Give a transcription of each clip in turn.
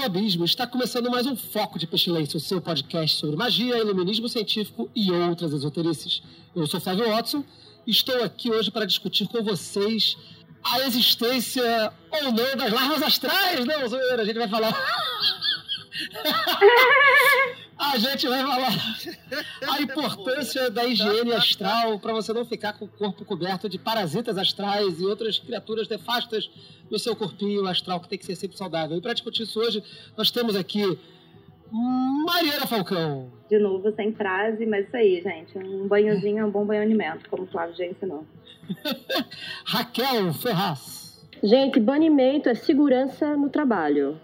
Do abismo! Está começando mais um Foco de Pestilência, o seu podcast sobre magia, iluminismo científico e outras esoterices. Eu sou Flávio Watson e estou aqui hoje para discutir com vocês a existência ou não das larvas astrais. Não, zoeira, a gente vai falar. A gente vai falar a importância da higiene astral para você não ficar com o corpo coberto de parasitas astrais e outras criaturas nefastas no seu corpinho astral, que tem que ser sempre saudável. E para discutir isso hoje, nós temos aqui Mariana Falcão. De novo, sem frase, mas isso aí, gente. Um banhozinho é um bom banhonimento, como o Flávio já ensinou. Raquel Ferraz. Gente, banimento é segurança no trabalho.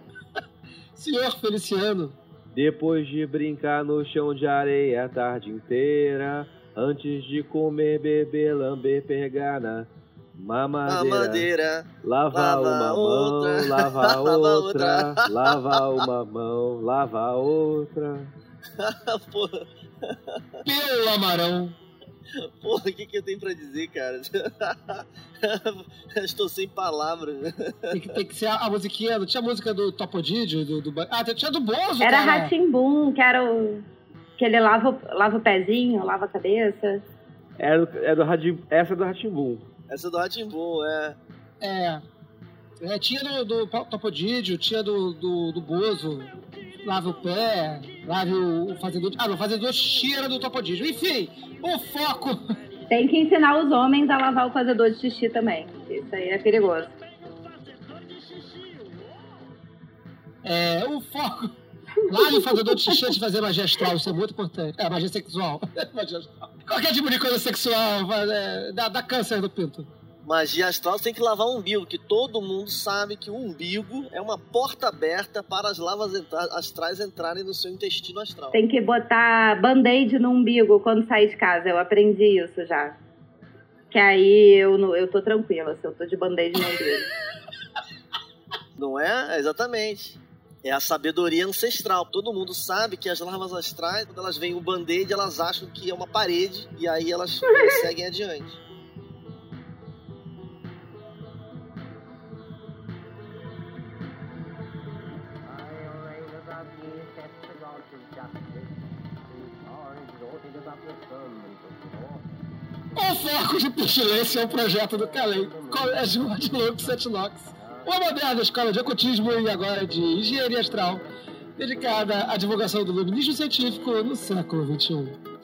Senhor Feliciano. Depois de brincar no chão de areia a tarde inteira, antes de comer, beber, lamber, pegar na mamadeira, Mamadeira. lava, lava uma outra, mão, lava lava outra, outra. lava uma mão, lava outra. Pelo Amarão. porra, o que, que eu tenho pra dizer, cara? Estou sem palavras. Tem que, tem que ser a, a musiquinha. Não tinha a música do Topodidio? Do, do, ah, tinha do Bozo, Era cara. Ratimbum, que era o. que ele lava, o- lava o pezinho, lava a cabeça. É do, é do Radim- essa é do Ratimbum. Essa é do Ratimbum, é. É. É, tinha do, do Topodídio, tinha do, do, do Bozo, lave o pé, lave o, o fazedor. Ah, não, o fazedor tira do Topodídio. Enfim, o foco. Tem que ensinar os homens a lavar o fazedor de xixi também. Isso aí é perigoso. É, o foco. Lave o fazedor de xixi antes de fazer magia astral, isso é muito importante. É, magia sexual. Qualquer tipo de coisa sexual é, dá, dá câncer do pinto. Magia astral você tem que lavar o umbigo, que todo mundo sabe que o umbigo é uma porta aberta para as lavas astrais entrarem no seu intestino astral. Tem que botar band-aid no umbigo quando sair de casa. Eu aprendi isso já. Que aí eu, eu tô tranquila, se eu tô de band-aid no umbigo. Não é? É Exatamente. É a sabedoria ancestral. Todo mundo sabe que as larvas astrais, quando elas veem o band-aid, elas acham que é uma parede e aí elas seguem adiante. Foco de Pestilência é um projeto do Calem, Colégio Odilon Setinox, uma moderna escola de ocultismo e agora de engenharia astral, dedicada à divulgação do luminismo científico no século. XXI.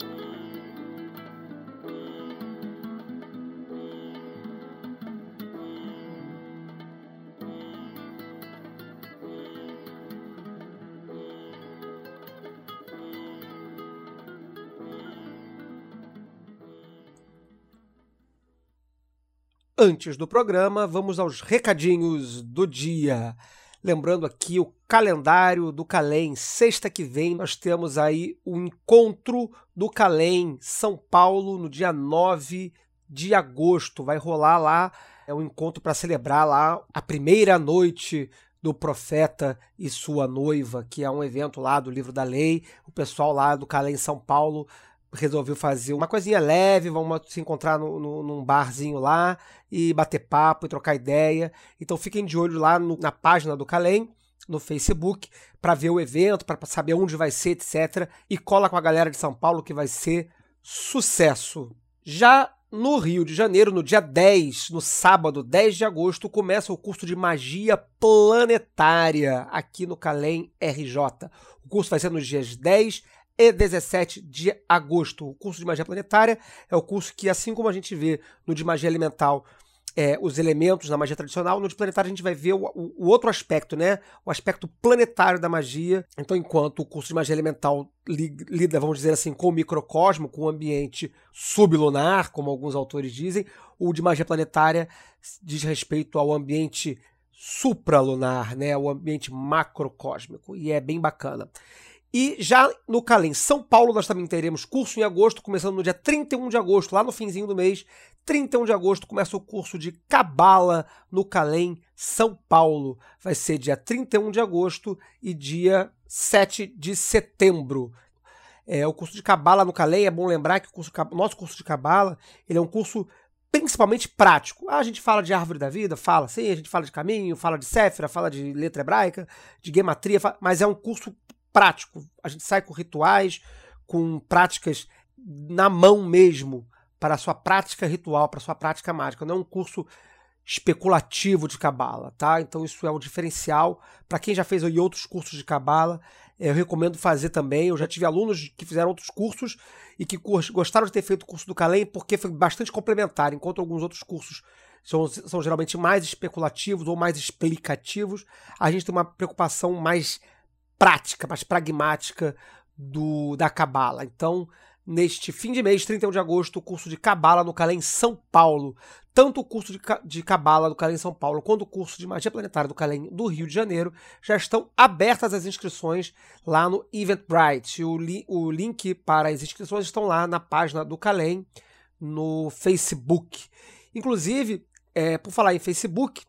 Antes do programa, vamos aos recadinhos do dia. Lembrando aqui o calendário do Calem. Sexta que vem nós temos aí o encontro do Calem São Paulo no dia 9 de agosto. Vai rolar lá é um encontro para celebrar lá a primeira noite do profeta e sua noiva, que é um evento lá do livro da lei. O pessoal lá do Calem São Paulo resolveu fazer uma coisinha leve, vamos se encontrar no, no- num barzinho lá e bater papo e trocar ideia. Então fiquem de olho lá no- na página do Calem, no Facebook, para ver o evento, para saber onde vai ser, etc. E cola com a galera de São Paulo que vai ser sucesso. Já no Rio de Janeiro, no dia 10, no sábado, 10 de agosto, começa o curso de magia planetária aqui no Calem RJ. O curso vai ser nos dias 10 e 17 de agosto. O curso de magia planetária é o curso que, assim como a gente vê no de magia elemental, é, os elementos na magia tradicional, no de planetário a gente vai ver o, o- o outro aspecto, né? O aspecto planetário da magia. Então, enquanto o curso de magia elemental li- lida, vamos dizer assim, com o microcosmo, com o ambiente sublunar, como alguns autores dizem, o de magia planetária diz respeito ao ambiente supralunar, né? O ambiente macrocósmico. E é bem bacana. E já no Calem São Paulo, nós também teremos curso em agosto, começando no dia 31 de agosto, lá no finzinho do mês. 31 de agosto começa o curso de Cabala no Calem São Paulo. Vai ser dia 31 de agosto e dia 7 de setembro. É, o curso de Cabala no Calem, é bom lembrar que o curso, nosso curso de Cabala ele é um curso principalmente prático. Ah, a gente fala de árvore da vida, fala sim, a gente fala de caminho, fala de Séfira, fala de letra hebraica, de gematria, mas é um curso prático. A gente sai com rituais, com práticas na mão mesmo, para a sua prática ritual, para a sua prática mágica. Não é um curso especulativo de cabala, tá? Então isso é um diferencial para quem já fez outros cursos de cabala. Eu recomendo fazer também. Eu já tive alunos que fizeram outros cursos e que gostaram de ter feito o curso do Calem porque foi bastante complementar, enquanto alguns outros cursos são, são geralmente mais especulativos ou mais explicativos. A gente tem uma preocupação mais prática, mais pragmática do da Cabala. Então, neste fim de mês, 31 de agosto, o curso de Cabala no Calém São Paulo. Tanto o curso de Cabala do Calém São Paulo quanto o curso de Magia Planetária do Calém do Rio de Janeiro já estão abertas as inscrições lá no Eventbrite. O, li o link para as inscrições estão lá na página do Calém no Facebook. Inclusive, é, por falar em Facebook,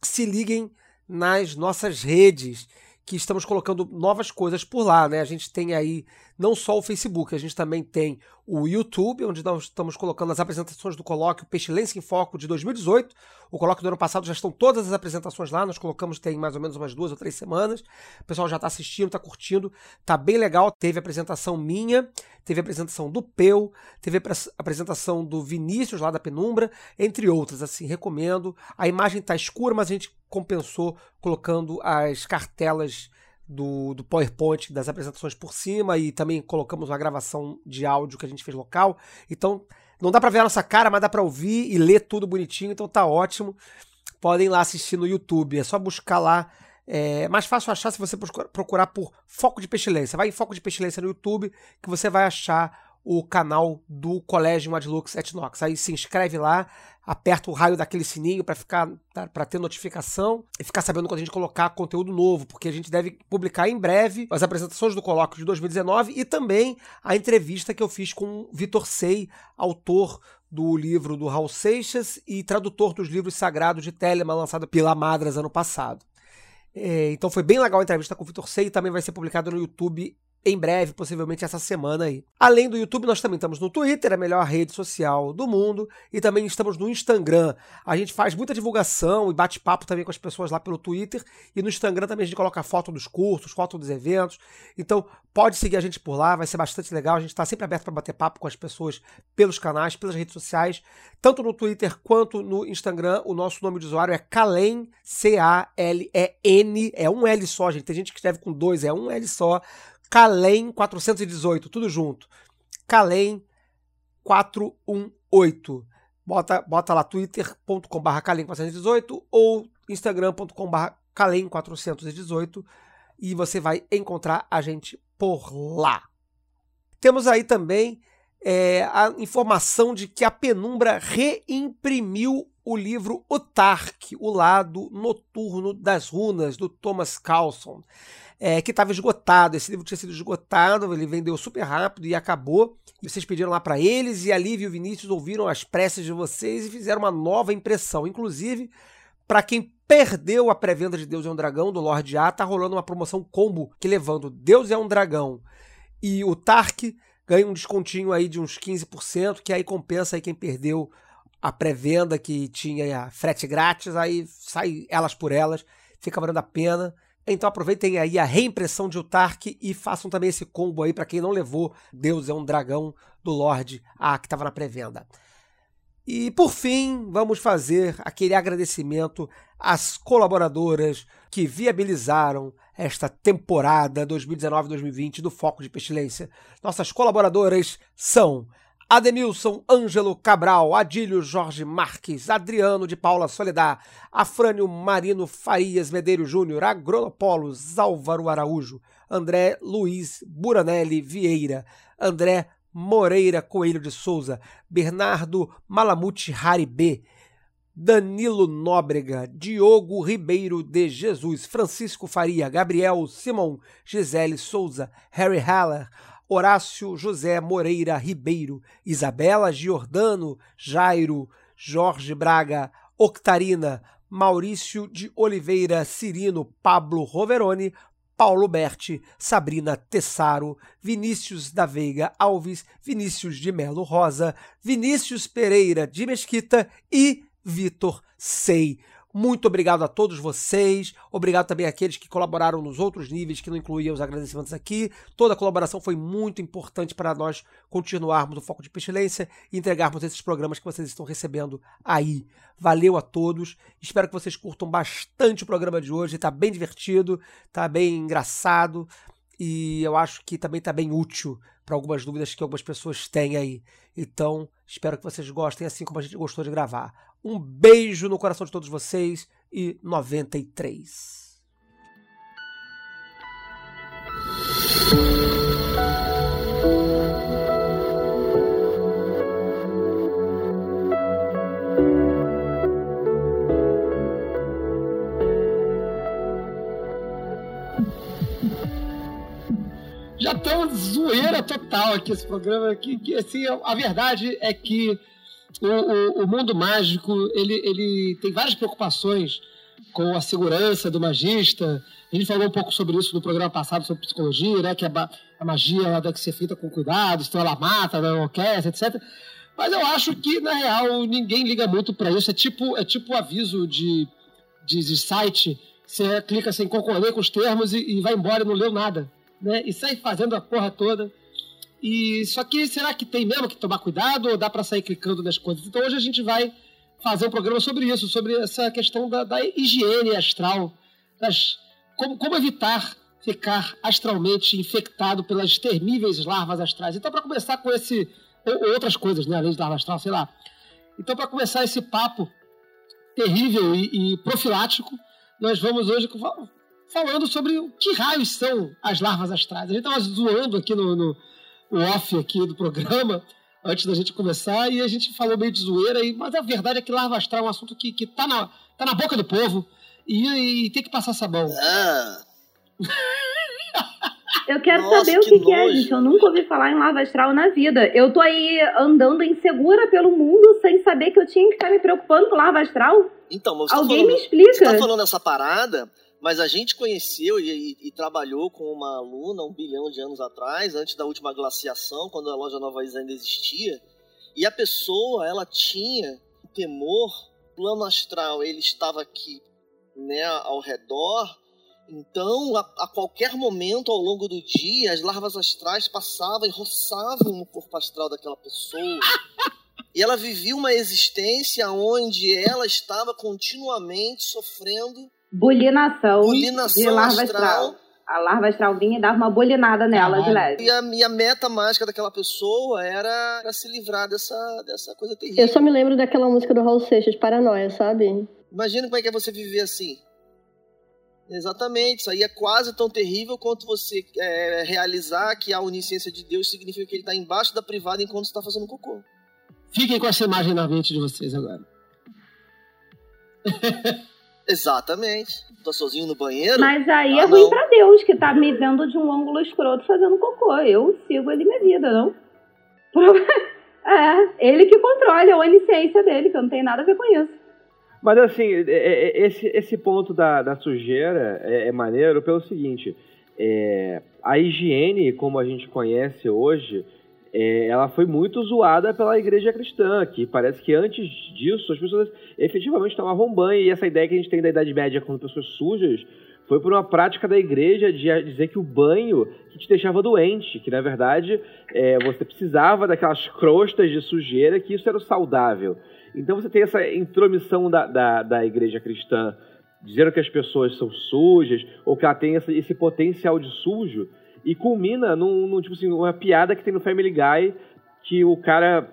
se liguem nas nossas redes que estamos colocando novas coisas por lá, né? A gente tem aí não só o Facebook, a gente também tem o YouTube, onde nós estamos colocando as apresentações do colóquio Pestilência em Foco de 2018. O colóquio do ano passado já estão todas as apresentações lá, nós colocamos tem mais ou menos umas duas ou três semanas. O pessoal já está assistindo, está curtindo, tá bem legal. Teve apresentação minha, teve apresentação do Peu, teve apresentação do Vinícius lá da Penumbra, entre outras. Assim, recomendo. A imagem está escura, mas a gente compensou colocando as cartelas do, do PowerPoint das apresentações por cima e também colocamos uma gravação de áudio que a gente fez local. Então, não dá para ver a nossa cara, mas dá para ouvir e ler tudo bonitinho, então tá ótimo. Podem lá assistir no YouTube, é só buscar lá. É mais fácil achar se você procurar por Foco de Pestilência. Vai em Foco de Pestilência no YouTube que você vai achar o canal do Colégio Madlux Etnox. Aí se inscreve lá, aperta o raio daquele sininho para ficar para ter notificação e ficar sabendo quando a gente colocar conteúdo novo, porque a gente deve publicar em breve as apresentações do colóquio de 2019 e também a entrevista que eu fiz com Vitor Sei, autor do livro do Raul Seixas e tradutor dos livros sagrados de Telema, lançado pela Madras ano passado. É, então foi bem legal a entrevista com o Vitor Sei, também vai ser publicado no YouTube em breve, possivelmente essa semana aí. Além do YouTube, nós também estamos no Twitter, a melhor rede social do mundo, e também estamos no Instagram. A gente faz muita divulgação e bate-papo também com as pessoas lá pelo Twitter, e no Instagram também a gente coloca foto dos cursos, foto dos eventos. Então, pode seguir a gente por lá, vai ser bastante legal. A gente está sempre aberto para bater papo com as pessoas pelos canais, pelas redes sociais, tanto no Twitter quanto no Instagram. O nosso nome de usuário é Calen, C-A-L-E-N, é um L só, gente. Tem gente que escreve com dois, é um L só. Calem 418, tudo junto. Calem 418. Bota, bota lá twitter.com.br calem418 ou instagram.com.br calem418 e você vai encontrar a gente por lá. Temos aí também é, a informação de que a Penumbra reimprimiu o livro Otark, o lado noturno das runas, do Thomas Carlson é, que estava esgotado. Esse livro tinha sido esgotado, ele vendeu super rápido e acabou. E vocês pediram lá para eles, e a Lívia e o Vinícius ouviram as preces de vocês e fizeram uma nova impressão. Inclusive, para quem perdeu a pré-venda de Deus é um Dragão, do Lorde A, tá rolando uma promoção combo que levando Deus é um Dragão e o Tark ganha um descontinho aí de uns 15%, que aí compensa aí quem perdeu a pré-venda que tinha frete grátis, aí sai elas por elas, fica valendo a pena. Então aproveitem aí a reimpressão de Utark e façam também esse combo aí para quem não levou Deus é um Dragão do Lorde A que estava na pré-venda. E por fim, vamos fazer aquele agradecimento às colaboradoras que viabilizaram esta temporada 2019-2020 do Foco de Pestilência. Nossas colaboradoras são Ademilson Ângelo Cabral, Adílio Jorge Marques, Adriano de Paula Soledad, Afrânio Marino Farias Medeiros Júnior, Agronopolos Álvaro Araújo, André Luiz Buranelli Vieira, André Moreira Coelho de Souza, Bernardo Malamute Haribê, Danilo Nóbrega, Diogo Ribeiro de Jesus, Francisco Faria, Gabriel Simão, Gisele Souza, Harry Haller, Horácio José Moreira Ribeiro, Isabela Giordano, Jairo, Jorge Braga, Octarina, Maurício de Oliveira Cirino, Pablo Roveroni, Paulo Berti, Sabrina Tessaro, Vinícius da Veiga Alves, Vinícius de Melo Rosa, Vinícius Pereira de Mesquita e Vitor Sei. Muito obrigado a todos vocês. Obrigado também àqueles que colaboraram nos outros níveis, que não incluíam os agradecimentos aqui. Toda a colaboração foi muito importante para nós continuarmos o Foco de Pestilência e entregarmos esses programas que vocês estão recebendo aí. Valeu a todos. Espero que vocês curtam bastante o programa de hoje. Está bem divertido, está bem engraçado e eu acho que também está bem útil para algumas dúvidas que algumas pessoas têm aí. Então, espero que vocês gostem, assim como a gente gostou de gravar. Um beijo no coração de todos vocês e 93. Já tem uma zoeira total aqui esse programa. Que, que, assim, a verdade é que o, o, o, mundo mágico ele, ele tem várias preocupações com a segurança do magista. A gente falou um pouco sobre isso no programa passado, sobre psicologia, né? Que a, a magia ela deve ser feita com cuidado, então ela mata, não enlouquece, etc. Mas eu acho que, na real, ninguém liga muito para isso. É tipo, é tipo aviso de, de, de site. Você clica sem assim, concordar com os termos e, e vai embora e não leu nada. Né? E sai fazendo a porra toda. E só que será que tem mesmo que tomar cuidado ou dá para sair clicando nas coisas? Então hoje a gente vai fazer um programa sobre isso, sobre essa questão da, da higiene astral, das, como, como evitar ficar astralmente infectado pelas terríveis larvas astrais. Então, para começar com esse. Ou, outras coisas, né? Além de larva astral, sei lá. Então, para começar esse papo terrível e, e, profilático, nós vamos hoje falando sobre o que raios são as larvas astrais. A gente estava zoando aqui no, no, no off aqui do programa antes da gente começar e a gente falou meio de zoeira, e, mas a verdade é que larva astral é um assunto que, que tá, na, tá na boca do povo e, e tem que passar sabão. Ah. Eu quero Nossa, saber o que que, que é, gente. Eu nunca ouvi falar em lava astral na vida. Eu tô aí andando insegura pelo mundo sem saber que eu tinha que estar me preocupando com lava astral. Então, mas você Alguém tá falando, me explica. Você tá falando essa parada, mas a gente conheceu e, e- e trabalhou com uma aluna um bilhão de anos atrás, antes da última glaciação, quando a loja Nova Isa ainda existia. E a pessoa, ela tinha um temor, o plano astral, ele estava aqui, né, ao redor. Então, a, a qualquer momento ao longo do dia, as larvas astrais passavam e roçavam o corpo astral daquela pessoa. E ela vivia uma existência onde ela estava continuamente sofrendo Bulinação, de bulinação larva astral. astral. A larva astral vinha e dava uma bulinada nela de leve. E a, e a meta mágica daquela pessoa era, era se livrar dessa, dessa coisa terrível. Eu só me lembro daquela música do Raul Seixas, Paranoia, sabe? Imagina como é que é você viver assim. Exatamente, isso aí é quase tão terrível quanto você é, realizar que a onisciência de Deus significa que ele está embaixo da privada enquanto você está fazendo cocô. Fiquem com essa imagem na mente de vocês agora. Exatamente. Tá sozinho no banheiro? Mas aí Ah, é ruim não. pra Deus, que tá me vendo de um ângulo escroto fazendo cocô. Eu sigo ele minha vida, não? É, ele que controla a onisciência dele, que eu não tenho nada a ver com isso. Mas assim, é- é- esse, esse ponto da, da sujeira é, é maneiro pelo seguinte: é, a higiene, como a gente conhece hoje, é, ela foi muito zoada pela igreja cristã, que parece que antes disso as pessoas efetivamente tomavam banho, e essa ideia que a gente tem da Idade Média com pessoas sujas foi por uma prática da igreja de dizer que o banho que te deixava doente, que na verdade é, você precisava daquelas crostas de sujeira, que isso era saudável. Então você tem essa intromissão da, da, da igreja cristã dizendo que as pessoas são sujas, ou que ela tem esse, esse potencial de sujo, e culmina num, num, tipo assim, uma piada que tem no Family Guy, que o cara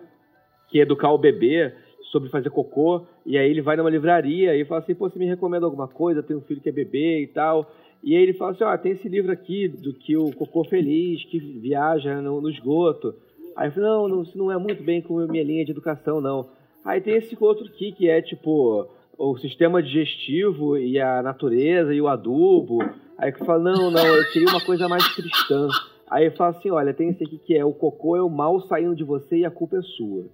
que educar o bebê sobre fazer cocô, e aí ele vai numa livraria e fala assim, pô, você me recomenda alguma coisa? Tenho um filho que é bebê e tal. E aí ele fala assim, ó, tem esse livro aqui do que o cocô feliz, que viaja no, no esgoto. Aí eu falei, não, não, isso não é muito bem com a minha linha de educação, não. Aí tem esse outro aqui que é tipo o sistema digestivo e a natureza e o adubo. Aí que fala, não, não, eu queria uma coisa mais cristã. Aí fala assim, olha, tem esse aqui que é o cocô é o mal saindo de você e a culpa é sua.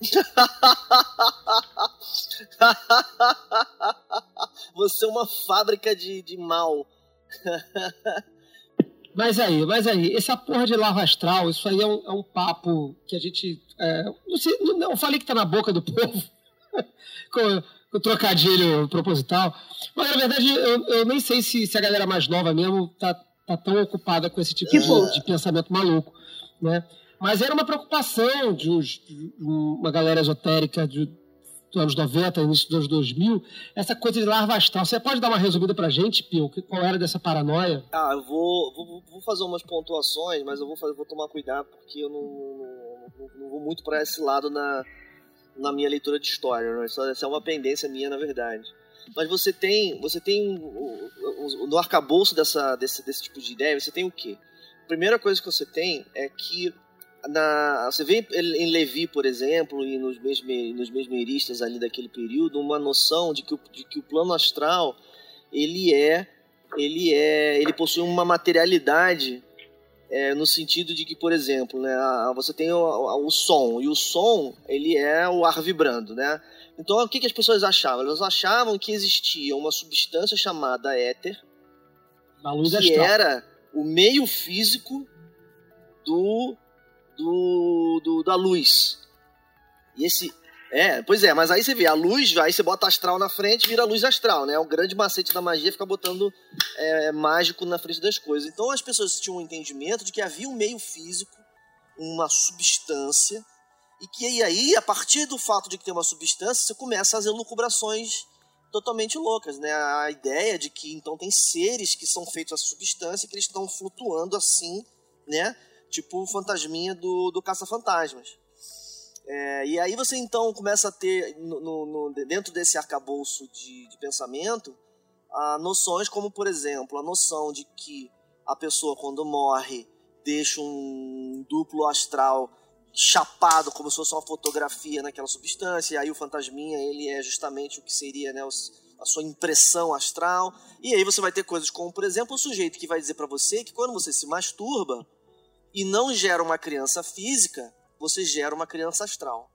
você é uma fábrica de, de mal. Mas aí, mas aí, essa porra de lava astral, isso aí é um, é um papo que a gente. É, não, sei, não, não, falei que tá na boca do povo. o trocadilho proposital. Mas na verdade, eu, eu nem sei se, se, a galera mais nova mesmo tá, tá tão ocupada com esse tipo de, de, pensamento maluco. Né? Mas era uma preocupação de, uns, de uma galera esotérica de, dos anos 90, início dos 2000, essa coisa de larva astral. Você pode dar uma resumida pra gente, Pio? Qual era dessa paranoia? Ah, eu vou, vou, vou fazer umas pontuações, mas eu vou, fazer, vou tomar cuidado porque eu não, não, não vou muito para esse lado na, na minha leitura de história. Né? Isso, é uma pendência minha, na verdade. Mas você tem, você tem no arcabouço dessa, desse, desse tipo de ideia, você tem o quê? A primeira coisa que você tem é que na, você vê em Levi, por exemplo, e nos, mesme, nos mesmeristas ali daquele período, uma noção de que o, de que o plano astral ele é ele é ele possui uma materialidade é, no sentido de que, por exemplo, né, você tem o, o, som e o som ele é o ar vibrando, né? Então, o que, que as pessoas achavam? Elas achavam que existia uma substância chamada éter, que astral. era o meio físico do do, do, da luz. E esse. É, pois é, mas aí você vê, a luz, aí você bota astral na frente vira luz astral, né? O grande macete da magia é ficar botando é, mágico na frente das coisas. Então as pessoas tinham um entendimento de que havia um meio físico, uma substância, e que aí, a partir do fato de que tem uma substância, você começa a fazer lucubrações totalmente loucas, né? A ideia de que então tem seres que são feitos a substância e que eles estão flutuando assim, né? tipo o fantasminha do, do Caça-Fantasmas. É, e aí você então começa a ter, no, no, dentro desse arcabouço de, de pensamento, noções como, por exemplo, a noção de que a pessoa, quando morre, deixa um duplo astral chapado, como se fosse uma fotografia naquela substância, e aí o fantasminha, ele é justamente o que seria né, a sua impressão astral. E aí você vai ter coisas como, por exemplo, o sujeito que vai dizer para você que quando você se masturba, e não gera uma criança física, você gera uma criança astral.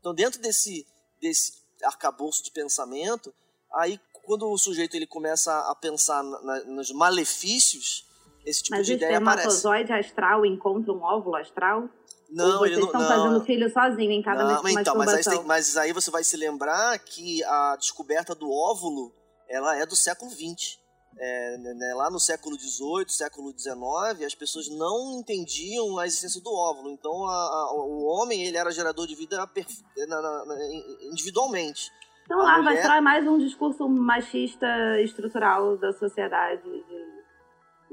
Então, dentro desse, desse arcabouço de pensamento, aí quando o sujeito ele começa a pensar na, nos malefícios, esse tipo Mas de ideia aparece. Mas o espermatozoide astral encontra um óvulo astral? Não, Ou vocês não, estão não. fazendo filho sozinho em cada não, então, mas aí, tem, mas aí você vai se lembrar que a descoberta do óvulo ela é do século XX. É, né, lá no século XVIII, século XIX, as pessoas não entendiam a existência do óvulo. Então, a, a, o homem ele era gerador de vida na, na, na, individualmente. Então, a larva mulher... é mais um discurso machista estrutural da sociedade. De,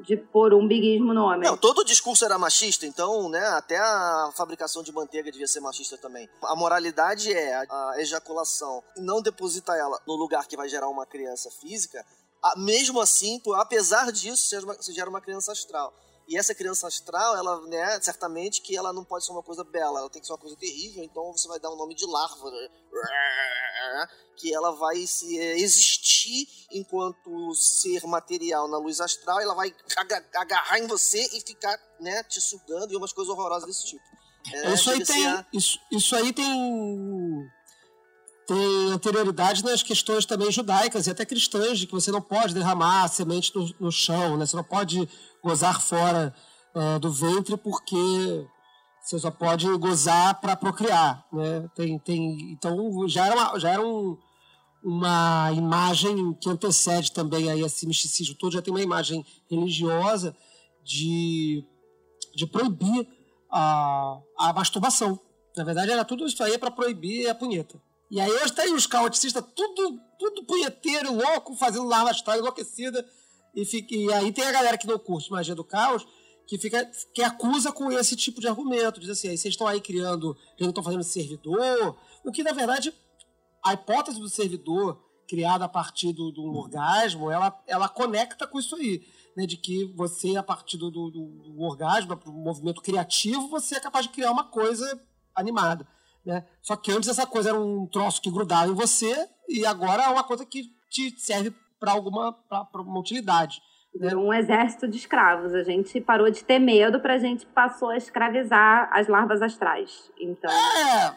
de pôr um biguismo no homem. Não, todo o discurso era machista, então, né, até a fabricação de manteiga devia ser machista também. A moralidade é a, a ejaculação e não depositar ela no lugar que vai gerar uma criança física mesmo assim, apesar disso, você gera uma criança astral. E essa criança astral, ela, né, certamente que ela não pode ser uma coisa bela, ela tem que ser uma coisa terrível, então você vai dar o um nome de larva, né? que ela vai se, é, existir enquanto ser material na luz astral, ela vai agarrar em você e ficar, né, te sugando e umas coisas horrorosas desse tipo. É, isso, aí tem, a... isso, isso aí tem tem anterioridade nas questões também judaicas e até cristãs, de que você não pode derramar semente no, no chão, né? você não pode gozar fora uh, do ventre porque você só pode gozar para procriar. Né? Tem, tem, então já era, uma, já era um, uma imagem que antecede também aí esse misticismo todo, já tem uma imagem religiosa de, de proibir a, a masturbação. Na verdade, era tudo isso aí para proibir a punheta. E aí hoje tem os caoticistas tudo, tudo punheteiro, louco, fazendo larva astral enlouquecida. E, fica, e aí tem a galera que não curte magia do caos, que fica que acusa com esse tipo de argumento. Diz assim, aí vocês estão aí criando, eles não estão fazendo servidor. O que, na verdade, a hipótese do servidor criada a partir do, do orgasmo, ela, ela conecta com isso aí. Né, de que você, a partir do, do, do orgasmo, do movimento criativo, você é capaz de criar uma coisa animada. Né? Só que antes essa coisa era um troço que grudava em você e agora é uma coisa que te serve para alguma pra, uma utilidade. Né? Um exército de escravos. A gente parou de ter medo para a gente passou a escravizar as larvas astrais. Então. É.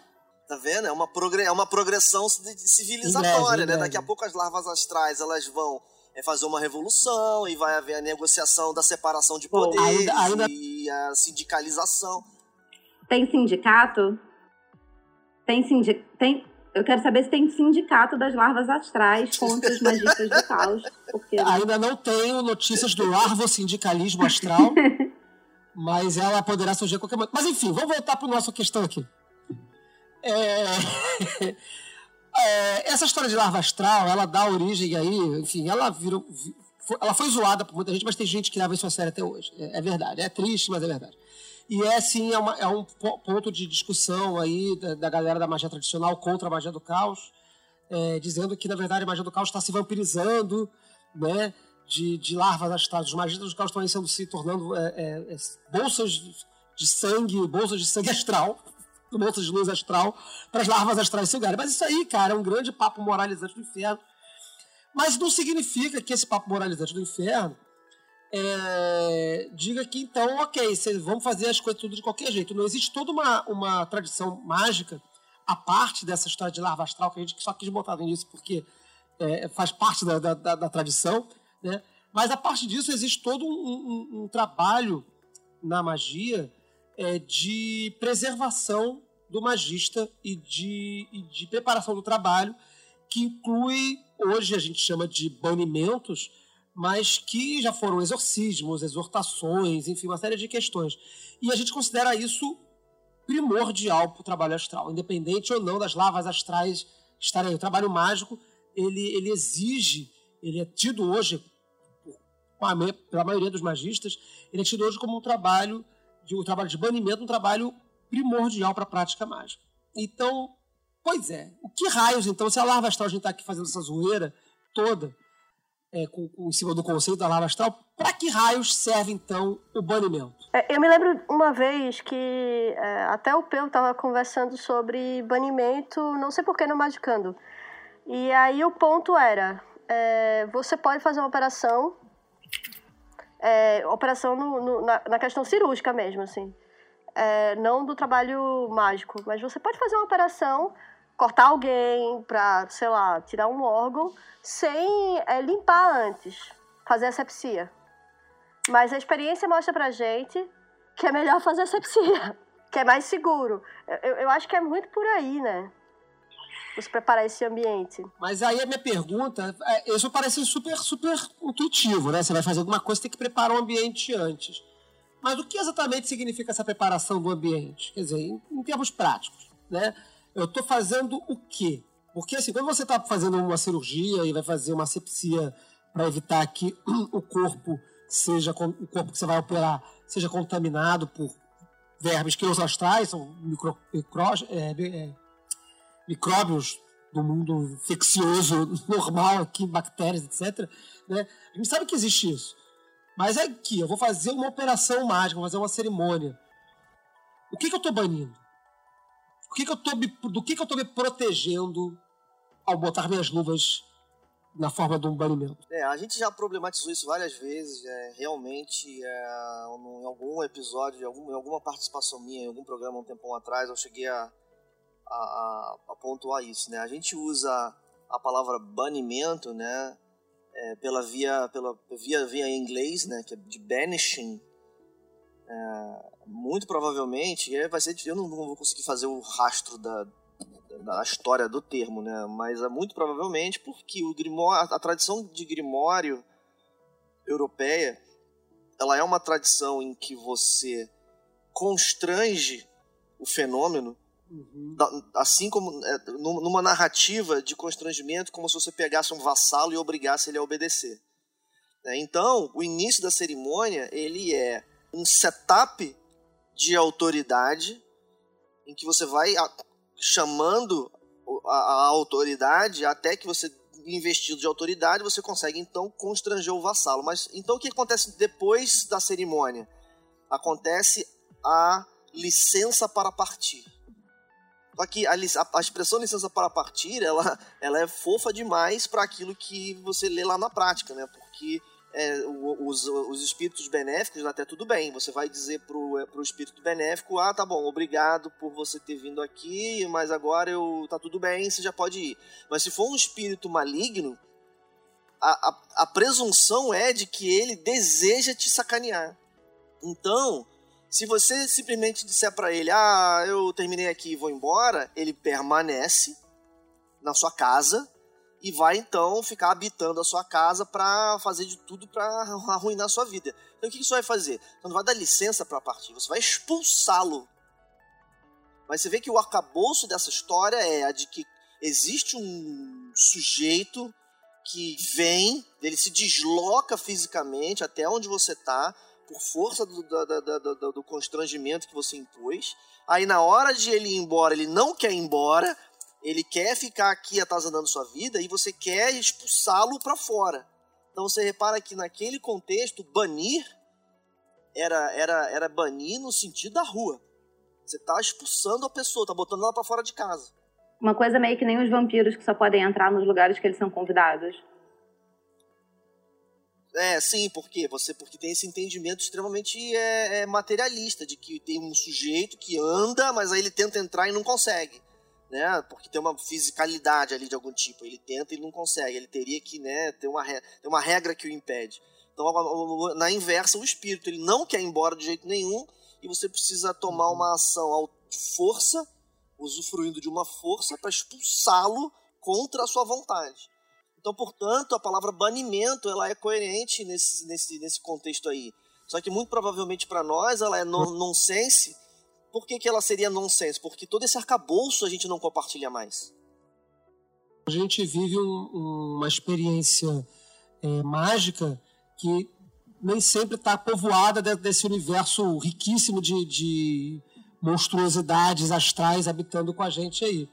Tá vendo? É uma, progre é uma progressão civilizatória, né? Daqui a pouco as larvas astrais elas vão é fazer uma revolução e vai haver a negociação da separação de poderes ainda, ainda... e a sindicalização. Tem sindicato? Tem sindicato? Tem... Eu quero saber se tem sindicato das larvas astrais contra os magistas do caos. Porque... Ainda não tenho notícias do larvo-sindicalismo astral, mas ela poderá surgir a qualquer momento. Mas enfim, vamos voltar para a nossa questão aqui. É... É, essa história de larva astral, ela dá origem aí, enfim, ela virou. Ela foi zoada por muita gente, mas tem gente que leva isso a sério até hoje. É, é verdade. É triste, mas é verdade. E é sim, é, uma, é um ponto de discussão aí da, da, galera da magia tradicional contra a magia do caos, é, dizendo que, na verdade, a magia do caos está se vampirizando, né? De, de larvas astrais. Os magistas do caos estão aí sendo, se tornando é, é, é bolsas de sangue, bolsas de sangue astral, bolsas de luz astral, para as larvas astrais sugarem. Mas isso aí, cara, é um grande papo moralizante do inferno. Mas não significa que esse papo moralizante do inferno é, diga que então, ok, vamos fazer as coisas tudo de qualquer jeito. Não existe toda uma, uma tradição mágica a parte dessa história de larva astral que a gente só quis botar nisso porque é, faz parte da, da, da, da, tradição, né? Mas a parte disso existe todo um, um, um trabalho na magia é, de preservação do magista e de, e de preparação do trabalho que inclui hoje a gente chama de banimentos mas que já foram exorcismos, exortações, enfim, uma série de questões. E a gente considera isso primordial para o trabalho astral, independente ou não das lavas astrais estarem aí. O trabalho mágico, ele, ele exige, ele é tido hoje, pela maioria dos magistas, ele é tido hoje como um trabalho de um trabalho de banimento, um trabalho primordial para a prática mágica. Então, pois é, o que raios, então, se a larva astral a gente está aqui fazendo essa zoeira toda, é, com, com, em cima do conceito da lava astral, para que raios serve então o banimento? É, eu me lembro uma vez que é, até o Peu estava conversando sobre banimento, não sei porquê no Magicando. E aí o ponto era: é, você pode fazer uma operação, é, operação no, no, na, na, questão cirúrgica mesmo, assim. É, não do trabalho mágico, mas você pode fazer uma operação cortar alguém para, sei lá, tirar um órgão sem é, limpar antes, fazer asepsia. Mas a experiência mostra pra gente que é melhor fazer asepsia, que é mais seguro. Eu, eu acho que é muito por aí, né? Você preparar esse ambiente. Mas aí a minha pergunta, é, isso parece super, super intuitivo, né? Você vai fazer alguma coisa, tem que preparar o ambiente antes. Mas o que exatamente significa essa preparação do ambiente? Quer dizer, em, em termos práticos, né? Eu estou fazendo o quê? Porque assim, quando você está fazendo uma cirurgia e vai fazer uma asepsia para evitar que o corpo seja o corpo que você vai operar seja contaminado por vermes que os astrais são micro, micro, é, é, micróbios do mundo infeccioso normal aqui, bactérias, etc. Né? A gente sabe que existe isso. Mas é aqui, eu vou fazer uma operação mágica, vou fazer uma cerimônia. O que, que eu estou banindo? Que, que eu tô me, do que, que eu estou me protegendo ao botar minhas luvas na forma de um banimento? É, a gente já problematizou isso várias vezes. É, realmente, é, em algum episódio, em, em alguma participação minha, em algum programa um tempão atrás, eu cheguei a, a, a pontuar isso. Né? A gente usa a palavra banimento, né? É, pela via pela via via em inglês, né, que é de banishing, é, muito provavelmente, vai ser, eu não vou conseguir fazer o rastro da, da história do termo, né? Mas é muito provavelmente porque o grimório, a tradição de grimório europeia, ela é uma tradição em que você constrange o fenômeno, uhum. assim como é, numa narrativa de constrangimento, como se você pegasse um vassalo e obrigasse ele a obedecer. É, então, o início da cerimônia ele é um setup de autoridade em que você vai chamando a, a autoridade até que você investido de autoridade, você consegue então constranger o vassalo. Mas então o que acontece depois da cerimônia? Acontece a licença para partir. Só que a, a, a, expressão licença para partir, ela, ela é fofa demais para aquilo que você lê lá na prática, né? Porque é, os, os espíritos benéficos, até tudo bem. Você vai dizer pro, é, pro espírito benéfico, ah, tá bom, obrigado por você ter vindo aqui, mas agora eu tá tudo bem, você já pode ir. Mas se for um espírito maligno, a, a, a presunção é de que ele deseja te sacanear. Então, se você simplesmente disser para ele, ah, eu terminei aqui e vou embora, ele permanece na sua casa e vai então ficar habitando a sua casa para fazer de tudo para arruinar a sua vida. Então o que você vai fazer? Você não vai dar licença para partir, você vai expulsá-lo. Mas você vê que o arcabouço dessa história é a de que existe um sujeito que vem, ele se desloca fisicamente até onde você está, por força do, do, do, do, constrangimento que você impôs. Aí na hora de ele ir embora, ele não quer ir embora, ele quer ficar aqui atazanando sua vida e você quer expulsá-lo para fora. Então você repara que naquele contexto, banir era, era, era banir no sentido da rua. Você tá expulsando a pessoa, tá botando ela para fora de casa. Uma coisa meio que nem os vampiros que só podem entrar nos lugares que eles são convidados. É, sim, porque você porque tem esse entendimento extremamente é, é, materialista de que tem um sujeito que anda, mas aí ele tenta entrar e não consegue né? Porque tem uma fisicalidade ali de algum tipo. Ele tenta e não consegue. Ele teria que, né, ter uma, ter uma regra que o impede. Então, na inversa, o espírito ele não quer ir embora de jeito nenhum e você precisa tomar uma ação de força, usufruindo de uma força para expulsá-lo contra a sua vontade. Então, portanto, a palavra banimento ela é coerente nesse, nesse, nesse contexto aí. Só que muito provavelmente para nós ela é nonsense por que, que ela seria nonsense? Porque todo esse arcabouço a gente não compartilha mais. A gente vive um, uma experiência é, mágica que nem sempre está povoada desse universo riquíssimo de, de, monstruosidades astrais habitando com a gente aí.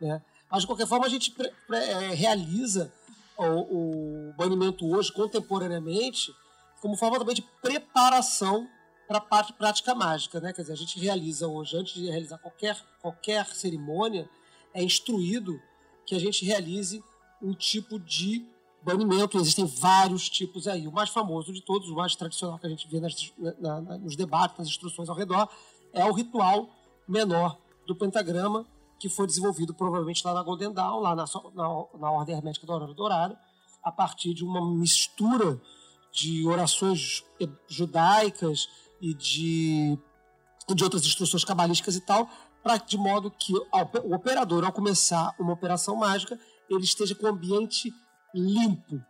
Né? Mas, de qualquer forma, a gente é, realiza o, o banimento hoje, contemporaneamente, como forma também de preparação para a prática mágica, né? Quer dizer, a gente realiza hoje, antes de realizar qualquer, qualquer cerimônia, é instruído que a gente realize um tipo de banimento. Existem vários tipos aí. O mais famoso de todos, o mais tradicional que a gente vê nas, na, na, nos debates, nas instruções ao redor, é o ritual menor do pentagrama, que foi desenvolvido provavelmente lá na Golden Dawn, lá na, na, na Ordem Hermética da Aurora Dourada, a partir de uma mistura de orações judaicas e de, de outras instruções cabalísticas e tal, para de modo que o operador, ao começar uma operação mágica, ele esteja com o ambiente limpo.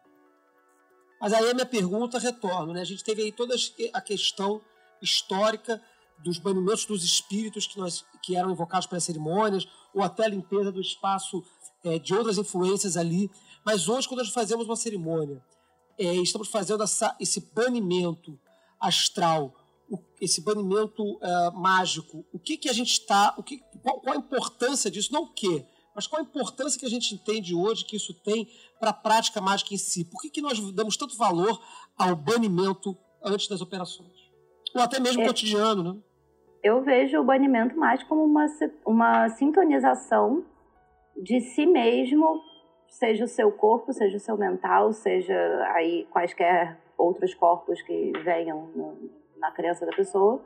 Mas aí a minha pergunta retorna, né? A gente teve aí toda a questão histórica dos banimentos dos espíritos que, nós, que eram invocados para as cerimônias, ou até a limpeza do espaço é, de outras influências ali. Mas hoje, quando nós fazemos uma cerimônia, é, estamos fazendo essa, esse banimento astral esse banimento uh, mágico, o que, que a gente está, o que, qual, qual, a importância disso, não o quê, mas qual a importância que a gente entende hoje que isso tem para a prática mágica em si? Por que, que nós damos tanto valor ao banimento antes das operações? Ou até mesmo é, cotidiano, né? Eu vejo o banimento mais como uma, uma sintonização de si mesmo, seja o seu corpo, seja o seu mental, seja aí quaisquer outros corpos que venham no, na crença da pessoa,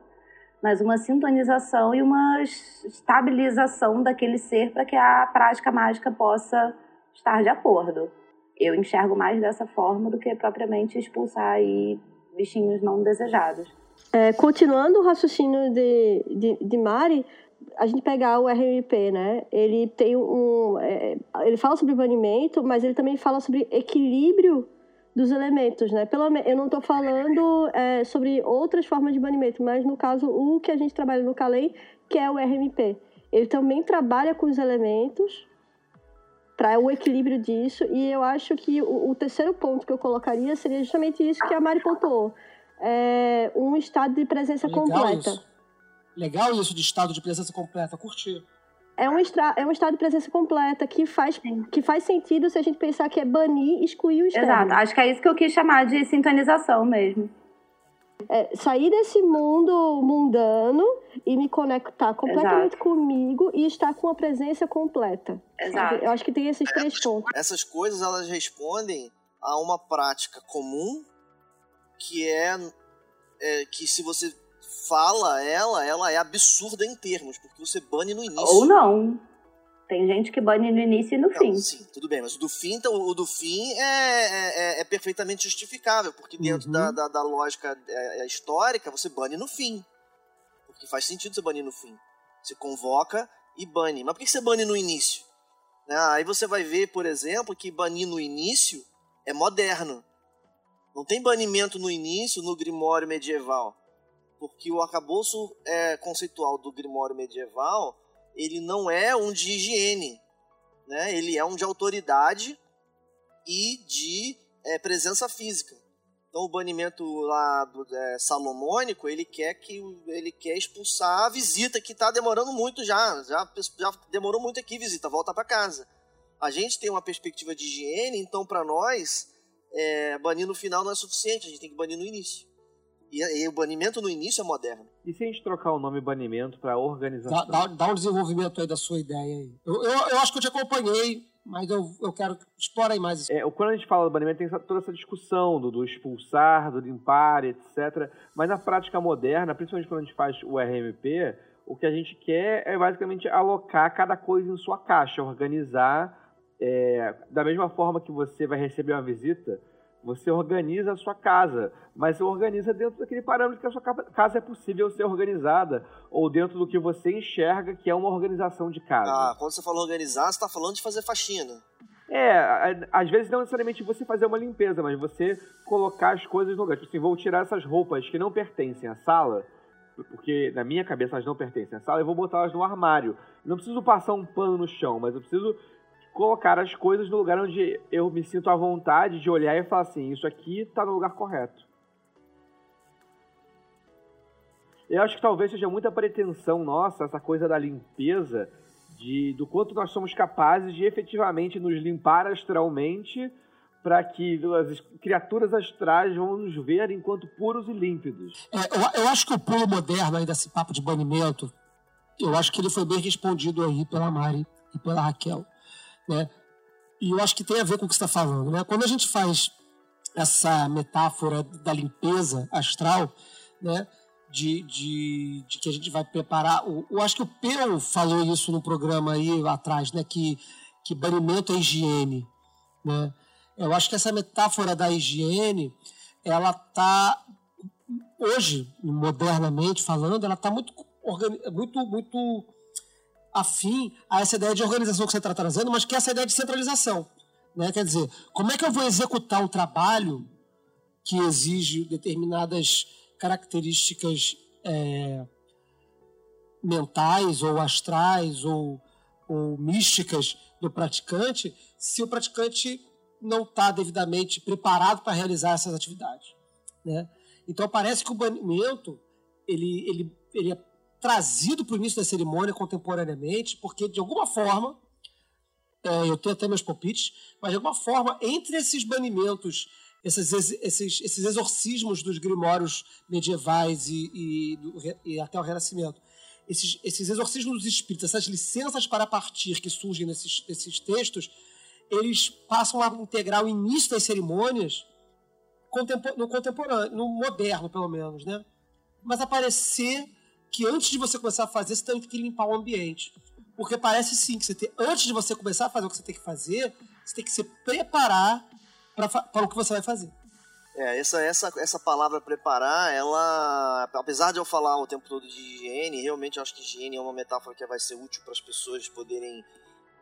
mas uma sintonização e uma estabilização daquele ser para que a prática mágica possa estar de acordo. Eu enxergo mais dessa forma do que propriamente expulsar aí bichinhos não desejados. É, continuando o raciocínio de, de, de, Mari, a gente pegar o RMP, né? Ele tem um. É, ele fala sobre banimento, mas ele também fala sobre equilíbrio dos elementos, né? Pelo, eu não estou falando é, sobre outras formas de banimento, mas no caso o que a gente trabalha no Calem, que é o RMP. Ele também trabalha com os elementos para o equilíbrio disso, e eu acho que o, o, terceiro ponto que eu colocaria seria justamente isso que a Mari pontuou. É um estado de presença Legal completa. Isso. Legal isso de estado de presença completa, curti é um, extra, é um estado de presença completa que faz, que faz sentido se a gente pensar que é banir, excluir o externo. Exato, acho que é isso que eu quis chamar de sintonização mesmo. É, sair desse mundo mundano e me conectar completamente Exato. comigo e estar com a presença completa. Exato. Eu acho que tem esses três pontos. Essas coisas elas respondem a uma prática comum que é, é que se você fala ela, ela é absurda em termos, porque você bane no início. Ou não. Tem gente que bane no início e no Não, fim. sim, tudo bem, mas o do fim, então, o do fim é, é, é perfeitamente justificável, porque dentro Uhum. da, da, da lógica é, é, histórica, você bane no fim. Porque faz sentido você banir no fim. Você convoca e bane. Mas por que você bane no início? Né, Aí você vai ver, por exemplo, que banir no início é moderno. Não tem banimento no início no Grimório medieval. Porque o arcabouço é, conceitual do Grimório medieval ele não é um de higiene, né? Ele é um de autoridade e de é, presença física. Então o banimento lá do é, salomônico ele quer que ele quer expulsar a visita que está demorando muito já, já já demorou muito aqui visita, volta para casa. A gente tem uma perspectiva de higiene, então para nós é, banir no final não é suficiente, a gente tem que banir no início. E, e o banimento no início é moderno. E se a gente trocar o nome banimento para Dá, organização? dá- dá um desenvolvimento aí da sua ideia aí. Eu, eu, eu acho que eu te acompanhei, mas eu, eu quero. Explora aí mais isso. É, quando a gente fala do banimento, tem essa- toda essa discussão do, do expulsar, do limpar, etc. Mas na prática moderna, principalmente quando a gente faz o RMP, o que a gente quer é basicamente alocar cada coisa em sua caixa, organizar. é, da mesma forma que você vai receber uma visita, você organiza a sua casa, mas você organiza dentro daquele parâmetro que a sua ca- casa é possível ser organizada, ou dentro do que você enxerga que é uma organização de casa. Ah, quando você fala organizar, você está falando de fazer faxina. É, às vezes não necessariamente você fazer uma limpeza, mas você colocar as coisas no lugar. Tipo assim, vou tirar essas roupas que não pertencem à sala, porque na minha cabeça elas não pertencem à sala, e vou botá-las no armário. Não preciso passar um pano no chão, mas eu preciso colocar as coisas no lugar onde eu me sinto à vontade de olhar e falar assim, isso aqui tá no lugar correto. Eu acho que talvez seja muita pretensão nossa, essa coisa da limpeza, de, do quanto nós somos capazes de efetivamente nos limpar astralmente para que as criaturas astrais vão nos ver enquanto puros e límpidos. É, eu, eu acho que o pulo moderno aí desse papo de banimento, eu acho que ele foi bem respondido aí pela Mari e pela Raquel. Né? E eu acho que tem a ver com o que você está falando. Né? Quando a gente faz essa metáfora da limpeza astral, né? de, de, de que a gente vai preparar. o- Eu acho que o Peu falou isso no programa aí atrás, né? que, que banimento é higiene. Né? Eu acho que essa metáfora da higiene, ela está hoje, modernamente falando, ela está muito, muito, muito afim a essa ideia de organização que você está trazendo, mas que é essa ideia de centralização. Né? Quer dizer, como é que eu vou executar um trabalho que exige determinadas características é, mentais ou astrais ou, ou místicas do praticante se o praticante não está devidamente preparado para realizar essas atividades. Né? Então parece que o banimento ele, ele, ele é trazido para o início da cerimônia contemporaneamente, porque de alguma forma, é, eu tenho até meus palpites, mas de alguma forma, entre esses banimentos, esses, esses, esses exorcismos dos grimórios medievais e, e, e até o Renascimento, esses, esses exorcismos dos espíritos, essas licenças para partir que surgem nesses, nesses textos, eles passam a integrar o início das cerimônias no contemporâneo, no moderno, pelo menos, né? Mas aparecer que antes de você começar a fazer, você tem que limpar o ambiente. Porque parece sim que você tem, antes de você começar a fazer o que você tem que fazer, você tem que se preparar para o que você vai fazer. É, essa, essa, essa palavra preparar, ela, apesar de eu falar o tempo todo de higiene, realmente eu acho que higiene é uma metáfora que vai ser útil para as pessoas poderem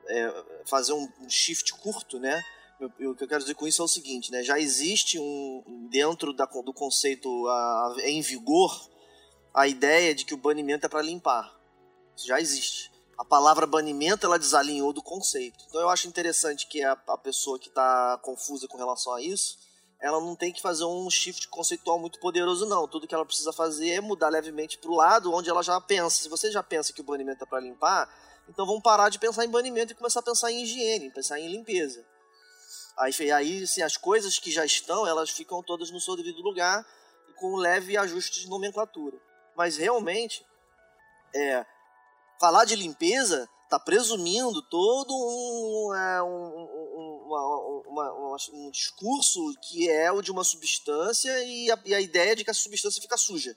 é, fazer um, um shift curto, né? O que eu quero dizer com isso é o seguinte, né? Já existe um dentro da, do conceito a, em vigor a ideia de que o banimento é para limpar. Isso já existe. A palavra banimento ela desalinhou do conceito. Então eu acho interessante que a, a pessoa que está confusa com relação a isso, ela não tem que fazer um shift conceitual muito poderoso não. Tudo que ela precisa fazer é mudar levemente para o lado onde ela já pensa. Se você já pensa que o banimento é para limpar, então vamos parar de pensar em banimento e começar a pensar em higiene, pensar em limpeza. Aí, aí assim, as coisas que já estão, elas ficam todas no seu devido lugar. Com leve ajuste de nomenclatura. Mas realmente, é, falar de limpeza está presumindo todo um, é, um, uma, uma, um, discurso que é o de uma substância e a, e a, ideia de que a substância fica suja.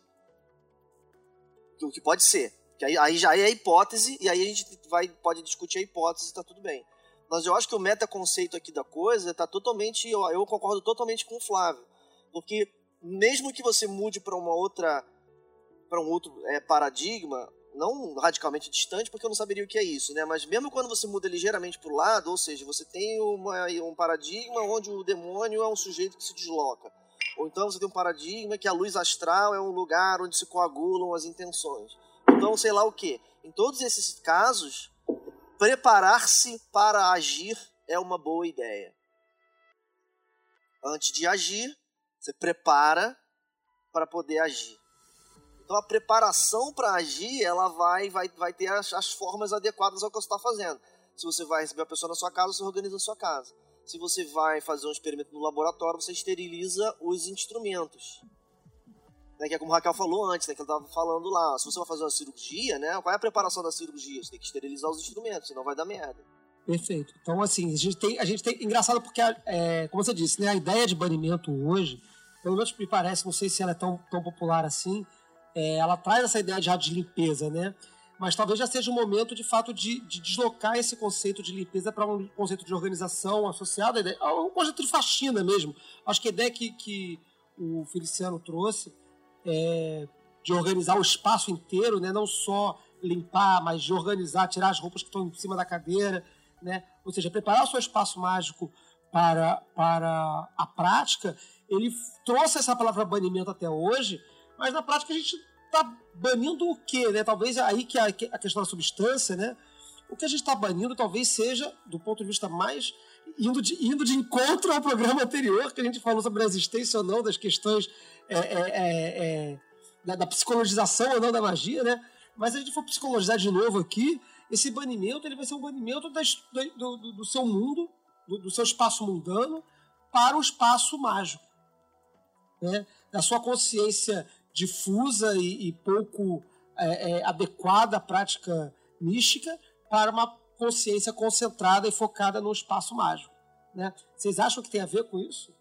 O que pode ser. Que aí, aí, já é a hipótese, e aí a gente vai, pode discutir a hipótese, está tudo bem. Mas eu acho que o metaconceito aqui da coisa está totalmente. Eu, eu concordo totalmente com o Flávio. Porque mesmo que você mude para uma outra. Para um outro é, paradigma, não radicalmente distante, porque eu não saberia o que é isso, né? Mas mesmo quando você muda ligeiramente para o lado, ou seja, você tem uma, um paradigma onde o demônio é um sujeito que se desloca. Ou então você tem um paradigma que a luz astral é um lugar onde se coagulam as intenções. Então, sei lá o que. Em todos esses casos, preparar-se para agir é uma boa ideia. Antes de agir, você prepara para poder agir. Então a preparação para agir, ela vai, vai, vai ter as, as formas adequadas ao que você está fazendo. Se você vai receber a pessoa na sua casa, você organiza a sua casa. Se você vai fazer um experimento no laboratório, você esteriliza os instrumentos. Né, que é como o Raquel falou antes, né, que estava falando lá. Se você vai fazer uma cirurgia, né, qual é a preparação da cirurgia? Você tem que esterilizar os instrumentos, senão vai dar merda. Perfeito. Então, assim, a gente tem. A gente tem engraçado porque, é, como você disse, né, a ideia de banimento hoje, pelo menos me parece, não sei se ela é tão, tão popular assim, é, ela traz essa ideia já de limpeza, né? Mas talvez já seja o um momento, de fato, de, de, deslocar esse conceito de limpeza para um conceito de organização associado a, um conceito de faxina mesmo. Acho que a ideia que, que o Feliciano trouxe é de organizar o espaço inteiro, né? não só limpar, mas de organizar, tirar as roupas que estão em cima da cadeira, né? ou seja, preparar o seu espaço mágico para, para a prática, ele trouxe essa palavra banimento até hoje, mas na prática a gente está banindo o quê? Né? Talvez aí que a, questão da substância, né? O que a gente está banindo talvez seja, do ponto de vista mais indo de, indo de encontro ao programa anterior, que a gente falou sobre a existência ou não das questões é, é, é, é, da, da, psicologização ou não da magia, né? Mas se a gente for psicologizar de novo aqui, esse banimento ele vai ser um banimento das, do, do, do, seu mundo, do, do, seu espaço mundano, para o espaço mágico. Né? Da sua consciência difusa e, e pouco é, é, adequada à prática mística para uma consciência concentrada e focada no espaço mágico. Né? Vocês acham que tem a ver com isso?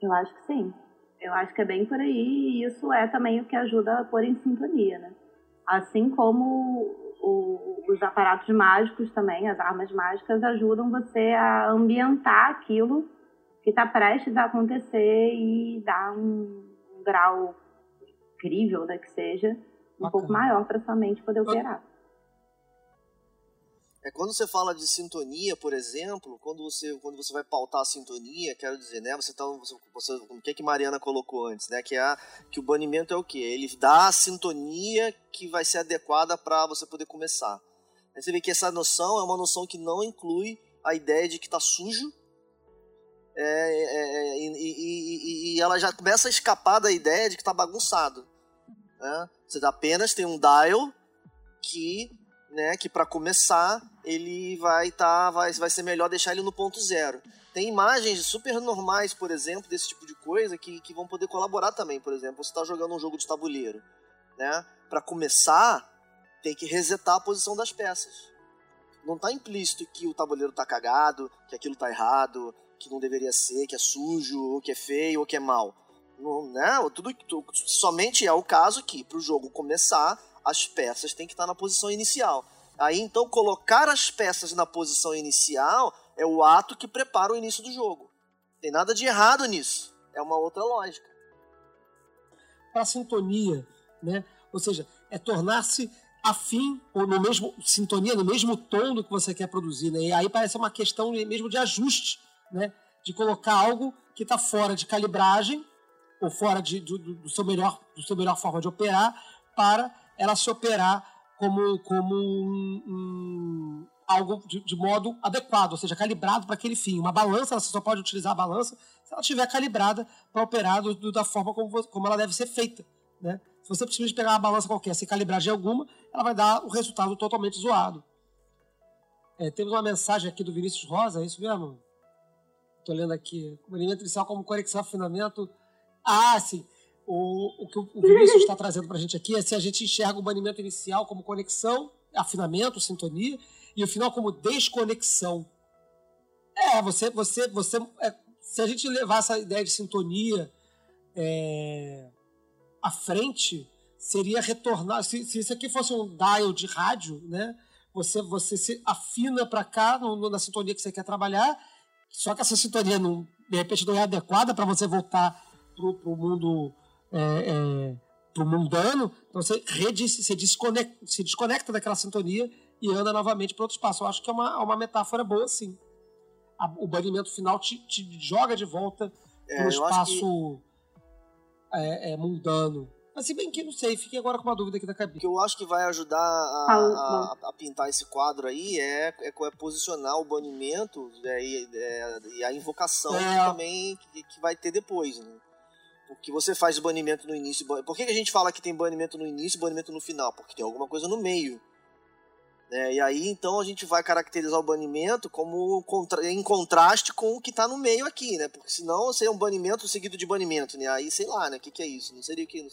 Eu acho que sim. Eu acho que é bem por aí e isso é também o que ajuda a pôr em sintonia, né? Assim como o, os aparatos mágicos também, as armas mágicas, ajudam você a ambientar aquilo que está prestes a acontecer e dar um, um grau incrível, né, que seja, um Bacana. pouco maior para sua mente poder operar. É quando você fala de sintonia, por exemplo, quando você, quando você vai pautar a sintonia, quero dizer, né? Você tá, você, você, o que que Mariana colocou antes, né? Que é a, que o banimento é o quê? Ele dá a sintonia que vai ser adequada para você poder começar. Aí você vê que essa noção é uma noção que não inclui a ideia de que tá sujo. É, é, é, e, e, e, e, ela já começa a escapar da ideia de que tá bagunçado. Né? Você apenas tem um dial que né, que para começar ele vai tá, vai, vai ser melhor deixar ele no ponto zero. Tem imagens super normais, por exemplo, desse tipo de coisa que, que vão poder colaborar também. Por exemplo, você está jogando um jogo de tabuleiro, né? Para começar, tem que resetar a posição das peças. Não está implícito que o tabuleiro está cagado, que aquilo está errado, que não deveria ser, que é sujo, ou que é feio, ou que é mal. Não, né? tudo, tudo, somente é o caso que, para o jogo começar, as peças têm que estar na posição inicial. Aí então colocar as peças na posição inicial é o ato que prepara o início do jogo. Tem nada de errado nisso. É uma outra lógica. Para sintonia, né? Ou seja, é tornar-se afim ou no mesmo sintonia, no mesmo tom do que você quer produzir, né? E aí parece uma questão mesmo de ajuste, né? De colocar algo que está fora de calibragem ou fora de, do, do, seu melhor, do seu melhor forma de operar para ela se operar como, como um, um, algo de, de, modo adequado, ou seja, calibrado para aquele fim. Uma balança, você só pode utilizar a balança se ela estiver calibrada para operar do, do, da forma como, como ela deve ser feita. Né? Se você simplesmente pegar uma balança qualquer sem calibragem alguma, ela vai dar o resultado totalmente zoado. É, temos uma mensagem aqui do Vinícius Rosa, é isso mesmo? Estou lendo aqui. O elemento inicial como conexão afinamento. Ah, sim. O, o que o Vinícius está trazendo para a gente aqui é se a gente enxerga o banimento inicial como conexão, afinamento, sintonia, e o final como desconexão. É, você, você, você, é, se a gente levar essa ideia de sintonia é, à frente, seria retornar. Se, se isso aqui fosse um dial de rádio, né? Você, você se afina para cá no, na sintonia que você quer trabalhar, só que essa sintonia não, de repente não é adequada para você voltar para o mundo é, é, pro mundano, então você, você desconecta, se desconecta daquela sintonia e anda novamente para outro espaço. Eu acho que é uma, uma metáfora boa, sim. A, o banimento final te, te joga de volta é, no espaço que... é, é, mundano. Mas se bem que não sei, fiquei agora com uma dúvida aqui da cabeça. O que eu acho que vai ajudar a, a, a pintar esse quadro aí é, é, é posicionar o banimento é, e, é, e, a invocação é. também que, que, vai ter depois, né? Porque você faz banimento no início. Por que, que a gente fala que tem banimento no início e banimento no final? Porque tem alguma coisa no meio. Né? E aí então a gente vai caracterizar o banimento como contra... em contraste com o que está no meio aqui, né? Porque senão seria um banimento seguido de banimento, né? Aí sei lá, né? O que, que é isso? Não seria o que. Não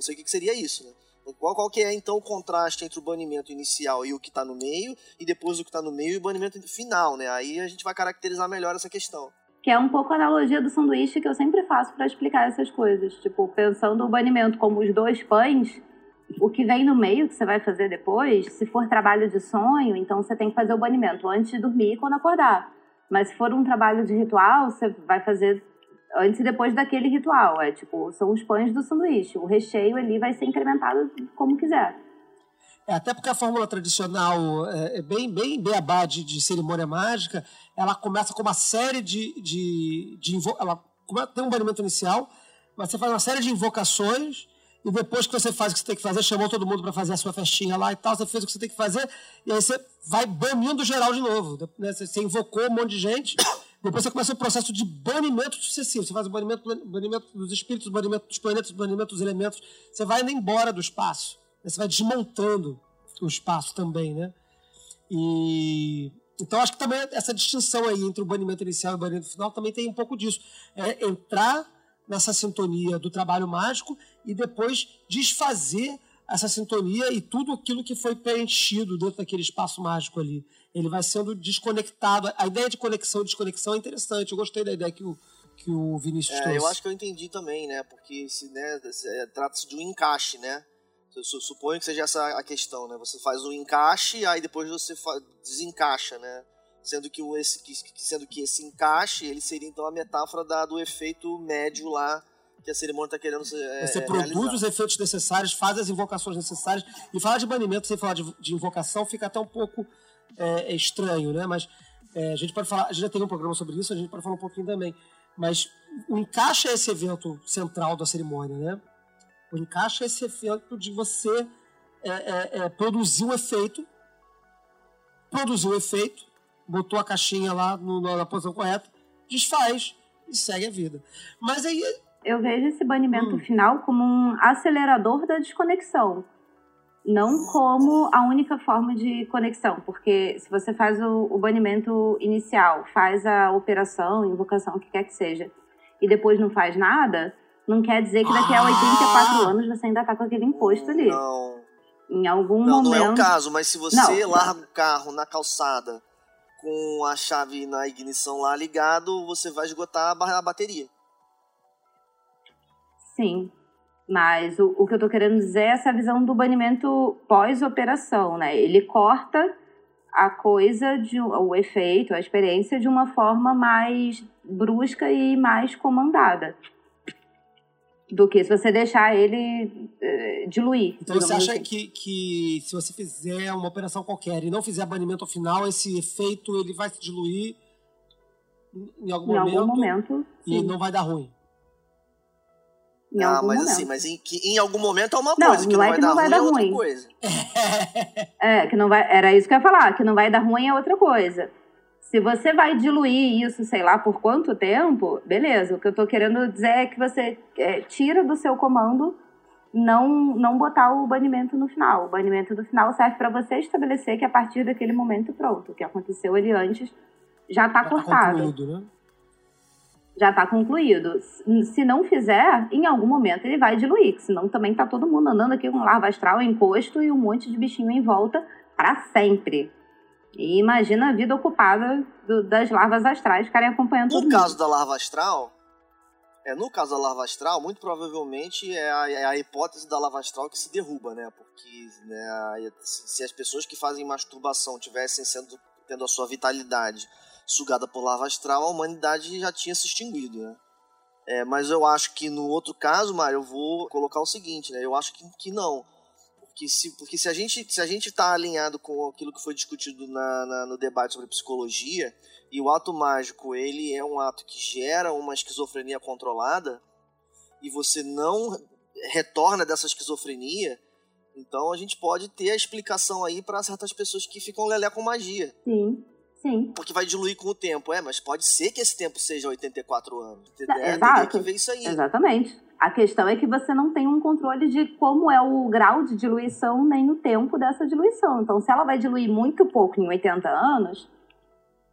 sei o que, que seria isso, né? Qual, qual que é então o contraste entre o banimento inicial e o que está no meio, e depois o que está no meio e o banimento final, né? Aí a gente vai caracterizar melhor essa questão. Que é um pouco a analogia do sanduíche que eu sempre faço para explicar essas coisas. Tipo, pensando o banimento como os dois pães, o que vem no meio que você vai fazer depois, se for trabalho de sonho, então você tem que fazer o banimento antes de dormir e quando acordar. Mas se for um trabalho de ritual, você vai fazer antes e depois daquele ritual. É tipo, são os pães do sanduíche. O recheio ali vai ser incrementado como quiser. É, até porque a fórmula tradicional é, é bem, bem beabá de, de cerimônia mágica, ela começa com uma série de. de, de ela tem um banimento inicial, mas você faz uma série de invocações e depois que você faz o que você tem que fazer, chamou todo mundo para fazer a sua festinha lá e tal, você fez o que você tem que fazer, e aí você vai banindo geral de novo. Né? Você invocou um monte de gente, depois você começa o processo de banimento sucessivo. Você faz o banimento, banimento dos espíritos, banimento dos planetas, banimento dos elementos. Você vai indo embora do espaço. Você vai desmontando o espaço também, né? E então acho que também essa distinção aí entre o banimento inicial e o banimento final também tem um pouco disso. É entrar nessa sintonia do trabalho mágico e depois desfazer essa sintonia e tudo aquilo que foi preenchido dentro daquele espaço mágico ali. Ele vai sendo desconectado. A ideia de conexão e desconexão é interessante. Eu gostei da ideia que o, que o Vinícius é, trouxe. Eu acho que eu entendi também, né? Porque se, né, é, trata-se de um encaixe, né? Eu suponho que seja essa a questão, né? Você faz o encaixe, aí depois você desencaixa, né? sendo que, esse, sendo que esse encaixe ele seria então a metáfora da, do efeito médio lá que a cerimônia está querendo é, Você produz realizar. os efeitos necessários, faz as invocações necessárias e falar de banimento sem falar de, de invocação fica até um pouco é, estranho, né? Mas é, a gente pode falar, a gente já tem um programa sobre isso, a gente pode falar um pouquinho também. Mas o encaixe é esse evento central da cerimônia, né? O encaixe é esse evento de você é, é, é produzir um efeito, produzir o um efeito, botou a caixinha lá no, na posição correta, desfaz e segue a vida. Mas aí. Eu vejo esse banimento hum. final como um acelerador da desconexão. Não como a única forma de conexão, porque se você faz o, o banimento inicial, faz a operação, invocação, o que quer que seja, e depois não faz nada, não quer dizer que daqui a 84 ah! anos você ainda tá com aquele imposto ali. Não. Em algum não, momento. Não é o caso, mas se você não, larga o carro na calçada com a chave na ignição lá ligado, você vai esgotar a bateria. Sim. Mas o, o que eu estou querendo dizer é essa visão do banimento pós-operação, né? Ele corta a coisa, de, o efeito, a experiência de uma forma mais brusca e mais comandada do que se você deixar ele uh, diluir. Então você acha assim. que, que se você fizer uma operação qualquer e não fizer banimento ao final, esse efeito ele vai se diluir em algum em momento, algum momento e sim. não vai dar ruim. Em ah, mas momento. assim, mas em, que, em algum momento é uma não, coisa, que não, é vai, que não vai dar, dar ruim, é outra coisa. é, que não vai, era isso que eu ia falar, que não vai dar ruim é outra coisa. Se você vai diluir isso, sei lá, por quanto tempo, beleza. O que eu estou querendo dizer é que você é, tira do seu comando não, não botar o banimento no final. O banimento do final serve para você estabelecer que a partir daquele momento, pronto, o que aconteceu ali antes já está tá cortado. Tá né? Já está concluído. Se não fizer, em algum momento ele vai diluir, senão também tá todo mundo andando aqui com larva astral encosto e um monte de bichinho em volta para sempre. E imagina a vida ocupada do, das larvas astrais ficarem acompanhando No todo caso mundo. da larva astral, é, no caso da larva astral, muito provavelmente é a, é a hipótese da larva astral que se derruba, né? Porque né, se as pessoas que fazem masturbação tivessem sendo, tendo a sua vitalidade sugada por larva astral, a humanidade já tinha se extinguido, né? É, mas eu acho que no outro caso, Mário, eu vou colocar o seguinte, né? Eu acho que, que não. Porque se, porque se a gente se a gente está alinhado com aquilo que foi discutido na, na- no debate sobre psicologia, e o ato mágico ele é um ato que gera uma esquizofrenia controlada e você não retorna dessa esquizofrenia, então a gente pode ter a explicação aí para certas pessoas que ficam lelé com magia, Sim, sim. porque vai diluir com o tempo, é, mas pode ser que esse tempo seja 84 anos. É, exato. teria que ver isso aí. Exatamente. A questão é que você não tem um controle de como é o grau de diluição nem o tempo dessa diluição. Então, se ela vai diluir muito pouco em 80 anos,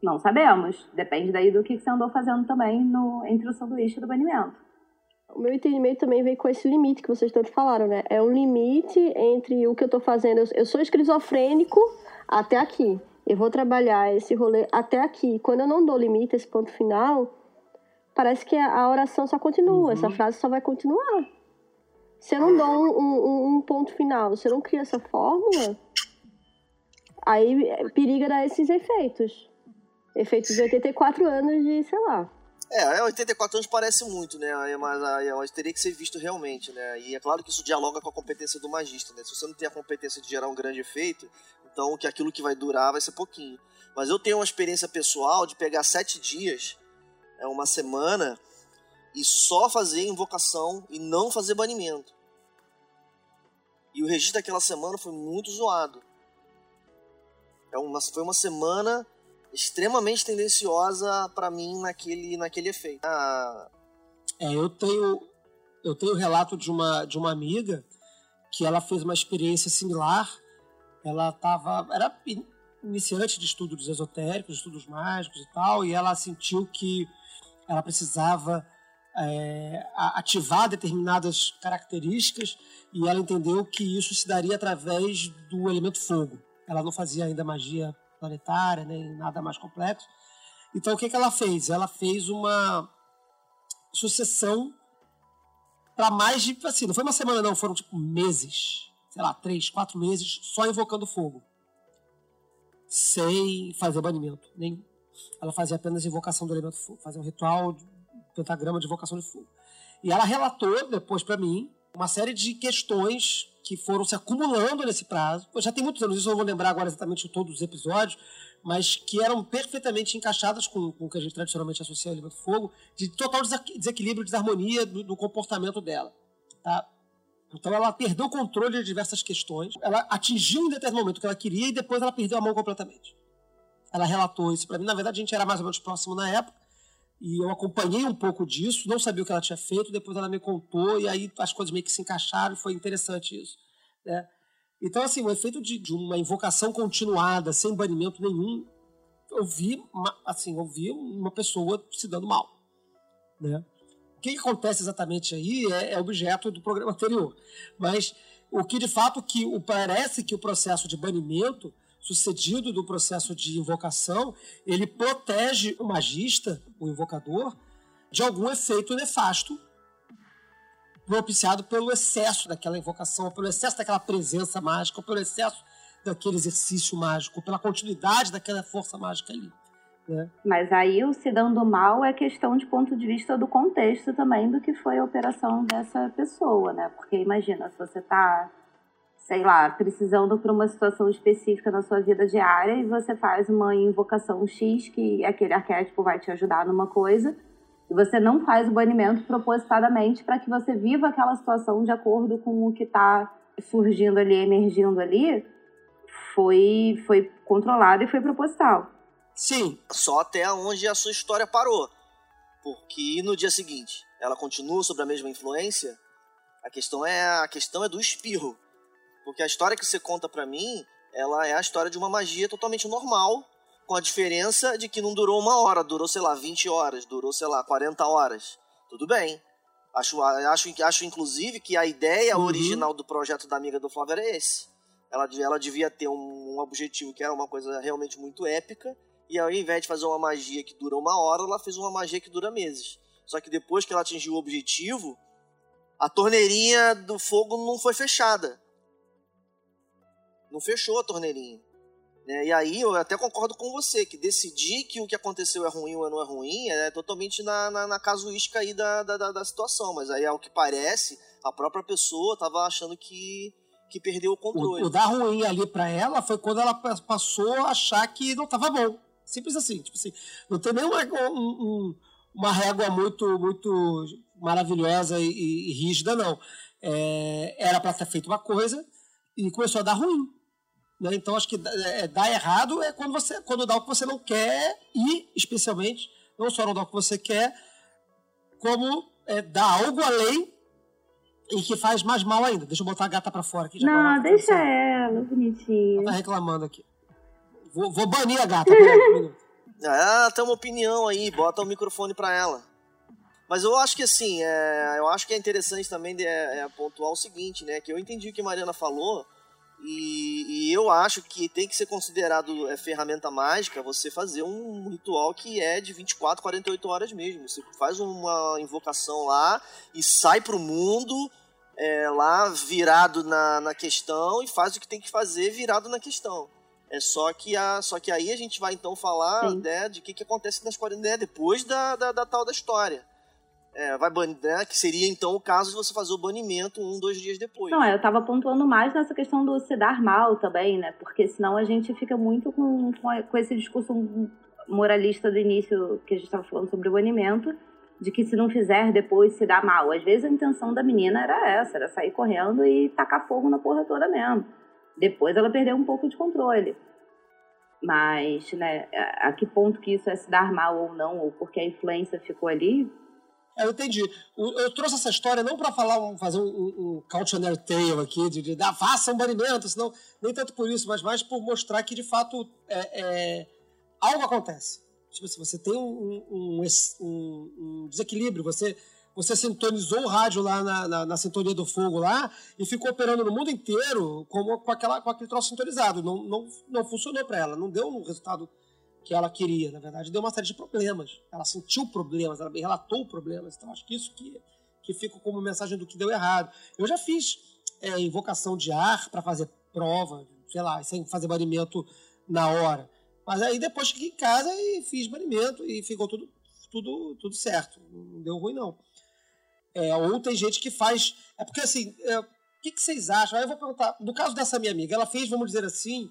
não sabemos. Depende daí do que você andou fazendo também no, entre o sanduíche e o banimento. O meu entendimento também vem com esse limite que vocês tanto falaram, né? É um limite entre o que eu tô fazendo. Eu sou esquizofrênico até aqui. Eu vou trabalhar esse rolê até aqui. Quando eu não dou limite, esse ponto final, parece que a a oração só continua. Essa frase só vai continuar. Se eu não dou um, um- um ponto final, se eu não crio essa fórmula, aí periga dar esses efeitos. Efeitos de 84 anos de, sei lá. É, é, 84 anos parece muito, né? Mas, aí, teria que ser visto realmente, né? E é claro que isso dialoga com a competência do magista, né? Se você não tem a competência de gerar um grande efeito, então que aquilo que vai durar vai ser pouquinho. Mas eu tenho uma experiência pessoal de pegar sete dias, é uma semana, e só fazer invocação e não fazer banimento. E o registro daquela semana foi muito zoado. É uma, foi uma semana extremamente tendenciosa pra mim naquele, naquele efeito. Ah, É, eu tenho eu tenho relato de uma de uma amiga que ela fez uma experiência similar. Ela tava era in- iniciante de estudos esotéricos, estudos mágicos e tal, e ela sentiu que ela precisava é, ativar determinadas características e ela entendeu que isso se daria através do elemento fogo. Ela não fazia ainda magia planetária nem nada mais complexo. Então o que, que ela fez? Ela fez uma sucessão para mais de assim, não foi uma semana não, foram tipo meses, sei lá, três, quatro meses só invocando fogo, sem fazer banimento, nem ela fazia apenas invocação do elemento fogo, fazia um ritual, de- pentagrama de invocação de fogo. E ela relatou depois para mim uma série de questões que foram se acumulando nesse prazo. Eu já tem muitos anos, isso eu vou lembrar agora exatamente todos os episódios, mas que eram perfeitamente encaixadas com, com o que a gente tradicionalmente associa ao elemento fogo, de total desequi- desequilíbrio, desarmonia do, do comportamento dela. Tá? Então ela perdeu o controle de diversas questões, ela atingiu em determinado momento o que ela queria e depois ela perdeu a mão completamente. Ela relatou isso para mim. Na verdade, a gente era mais ou menos próximo na época e eu acompanhei um pouco disso, não sabia o que ela tinha feito, depois ela me contou e aí as coisas meio que se encaixaram e foi interessante isso. Né? Então, assim, o efeito de, de uma invocação continuada, sem banimento nenhum, eu vi, uma, assim, eu vi uma pessoa se dando mal. Né? Que, acontece exatamente aí é, é objeto do programa anterior. Mas o que de fato que o, parece que o processo de banimento, sucedido do processo de invocação, ele protege o magista, o invocador, de algum efeito nefasto propiciado pelo excesso daquela invocação, pelo excesso daquela presença mágica, pelo excesso daquele exercício mágico, pela continuidade daquela força mágica ali. Né? Mas aí o se dando mal é questão de ponto de vista do contexto também do que foi a operação dessa pessoa, né? Porque imagina, se você tá, sei lá, precisando para uma situação específica na sua vida diária e você faz uma invocação X que aquele arquétipo vai te ajudar numa coisa, e você não faz o banimento propositadamente para que você viva aquela situação de acordo com o que está surgindo ali, emergindo ali, foi, foi controlado e foi proposital. Sim, só até onde a sua história parou. Porque no dia seguinte ela continua sob a mesma influência, a questão é a questão é do espirro. Porque a história que você conta pra mim, ela é a história de uma magia totalmente normal, com a diferença de que não durou uma hora, durou, sei lá, 20 horas, durou, sei lá, 40 horas. Tudo bem. Acho, acho, acho inclusive, que a ideia uhum. original do projeto da amiga do Flávio era esse. Ela, ela devia ter um, um objetivo que era uma coisa realmente muito épica, e ao invés de fazer uma magia que dura uma hora, ela fez uma magia que dura meses. Só que depois que ela atingiu o objetivo, a torneirinha do fogo não foi fechada. Não fechou a torneirinha. Né? E aí eu até concordo com você, que decidir que o que aconteceu é ruim ou não é ruim é totalmente na, na, na casuística aí da, da, da, situação. Mas aí, ao que parece, a própria pessoa estava achando que, que perdeu o controle. O, o dar ruim ali para ela foi quando ela passou a achar que não estava bom. Simples assim. Tipo assim, não tem nenhuma um, um, uma régua muito, muito maravilhosa e, e, e rígida, não. É, era para ter feito uma coisa e começou a dar ruim. Né? Então, acho que é, dar errado é quando você quando dá o que você não quer e, especialmente, não só não dá o que você quer, como é, dar algo além e que faz mais mal ainda. Deixa eu botar a gata pra fora aqui. Já não, deixa ela, bonitinha. Ela tá reclamando aqui. Vou, vou banir a gata. ah, tem uma opinião aí, bota o microfone pra ela. Mas eu acho que assim, é, eu acho que é interessante também de, é, é pontuar o seguinte, né? Que eu entendi o que a Mariana falou, e, e, eu acho que tem que ser considerado é, ferramenta mágica você fazer um ritual que é de 24, 48 horas mesmo. Você faz uma invocação lá e sai pro mundo é, lá virado na, na questão e faz o que tem que fazer virado na questão. É só que, a, só que aí a gente vai então falar né, de o que, que acontece nas 40 né, depois da, da, da tal da história é, vai banir, né? Que seria então o caso de você fazer o banimento um, dois dias depois. Não, eu estava pontuando mais nessa questão do se dar mal também, né? Porque senão a gente fica muito com, com, com esse discurso moralista do início que a gente estava falando sobre o banimento, de que se não fizer depois se dá mal. Às vezes a intenção da menina era essa, era sair correndo e tacar fogo na porra toda mesmo. Depois ela perdeu um pouco de controle. Mas, né, a que ponto que isso é se dar mal ou não, ou porque a influência ficou ali, é, eu entendi. Eu trouxe essa história não para falar, fazer um, um, cautionary tale aqui, de, de dar, faça um banimento, senão, nem tanto por isso, mas mais por mostrar que, de fato, é, é, algo acontece. Tipo assim, você tem um, um, desequilíbrio, você, você sintonizou o rádio lá na, na, na, sintonia do fogo lá e ficou operando no mundo inteiro como, com, aquela, com aquele troço sintonizado. Não, não, não funcionou para ela, não deu um resultado que ela queria, na verdade, deu uma série de problemas. Ela sentiu problemas, ela relatou problemas. Então, acho que isso que, que fica como mensagem do que deu errado. Eu já fiz é, invocação de ar para fazer prova, sei lá, sem fazer banimento na hora. Mas aí depois cheguei em casa e fiz banimento e ficou tudo, tudo, tudo certo. Não deu ruim, não. É, ou tem gente que faz. É porque assim, é, o que, que vocês acham? Aí eu vou perguntar. No caso dessa minha amiga, ela fez, vamos dizer assim,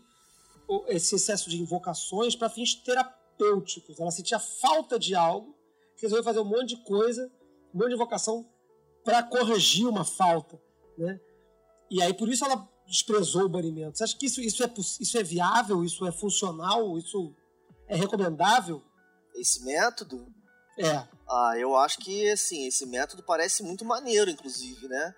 esse excesso de invocações para fins terapêuticos. Ela sentia falta de algo, resolveu fazer um monte de coisa, um monte de invocação para corrigir uma falta, né? E aí por isso ela desprezou o banimento. Você acha que isso, isso, é, isso é viável? Isso é funcional? Isso é recomendável? Esse método? É. Ah, eu acho que, assim, esse método parece muito maneiro, inclusive, né?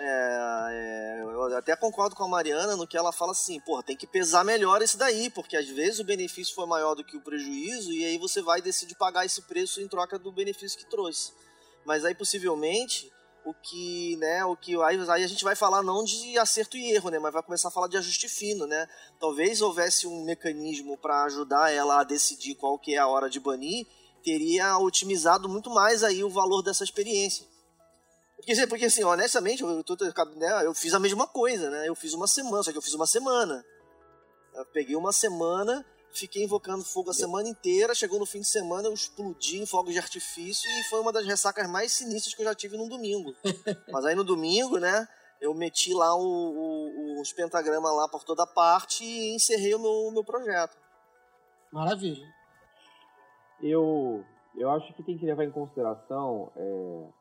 É, é, eu até concordo com a Mariana no que ela fala assim, porra, tem que pesar melhor isso daí, porque às vezes o benefício foi maior do que o prejuízo e aí você vai decidir pagar esse preço em troca do benefício que trouxe. Mas aí possivelmente o que, né, o que aí, aí a gente vai falar não de acerto e erro, né, mas vai começar a falar de ajuste fino, né? Talvez houvesse um mecanismo para ajudar ela a decidir qual que é a hora de banir, teria otimizado muito mais aí o valor dessa experiência. Porque, porque assim, honestamente, eu, tô, né, eu fiz a mesma coisa, né? Eu fiz uma semana, só que eu fiz uma semana. Eu peguei uma semana, fiquei invocando fogo a semana inteira, chegou no fim de semana, eu explodi em fogos de artifício e foi uma das ressacas mais sinistras que eu já tive num domingo. Mas aí no domingo, né, eu meti lá o, o, os pentagramas lá por toda parte e encerrei o meu, o meu projeto. Maravilha. Eu, eu acho que tem que levar em consideração é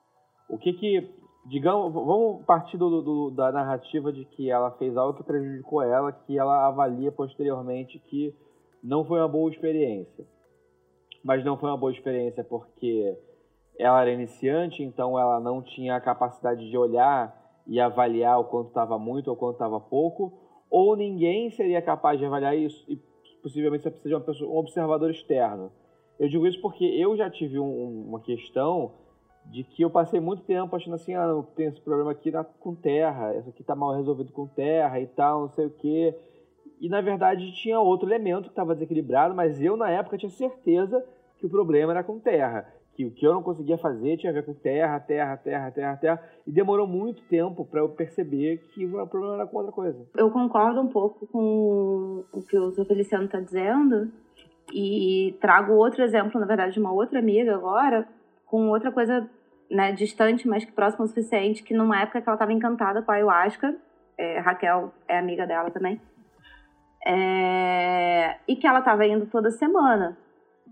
o que que, digamos, vamos partir do, do, da narrativa de que ela fez algo que prejudicou ela, que ela avalia posteriormente que não foi uma boa experiência. Mas não foi uma boa experiência porque ela era iniciante, então ela não tinha a capacidade de olhar e avaliar o quanto estava muito ou quanto estava pouco, ou ninguém seria capaz de avaliar isso, e possivelmente você precisa de uma pessoa, um observador externo. Eu digo isso porque eu já tive um, uma questão de que eu passei muito tempo achando assim, ah, eu tenho esse problema aqui na, com terra, isso aqui tá mal resolvido com terra e tal, não sei o quê. E na verdade tinha outro elemento que estava desequilibrado, mas eu na época tinha certeza que o problema era com terra. Que o que eu não conseguia fazer tinha a ver com terra, terra, terra, terra, terra. E demorou muito tempo para eu perceber que o problema era com outra coisa. Eu concordo um pouco com o que o Sr. Feliciano está dizendo. E trago outro exemplo, na verdade, de uma outra amiga agora, com outra coisa né, distante, mas que próxima o suficiente, que numa época que ela estava encantada com a ayahuasca, é, Raquel é amiga dela também, é, e que ela estava indo toda semana.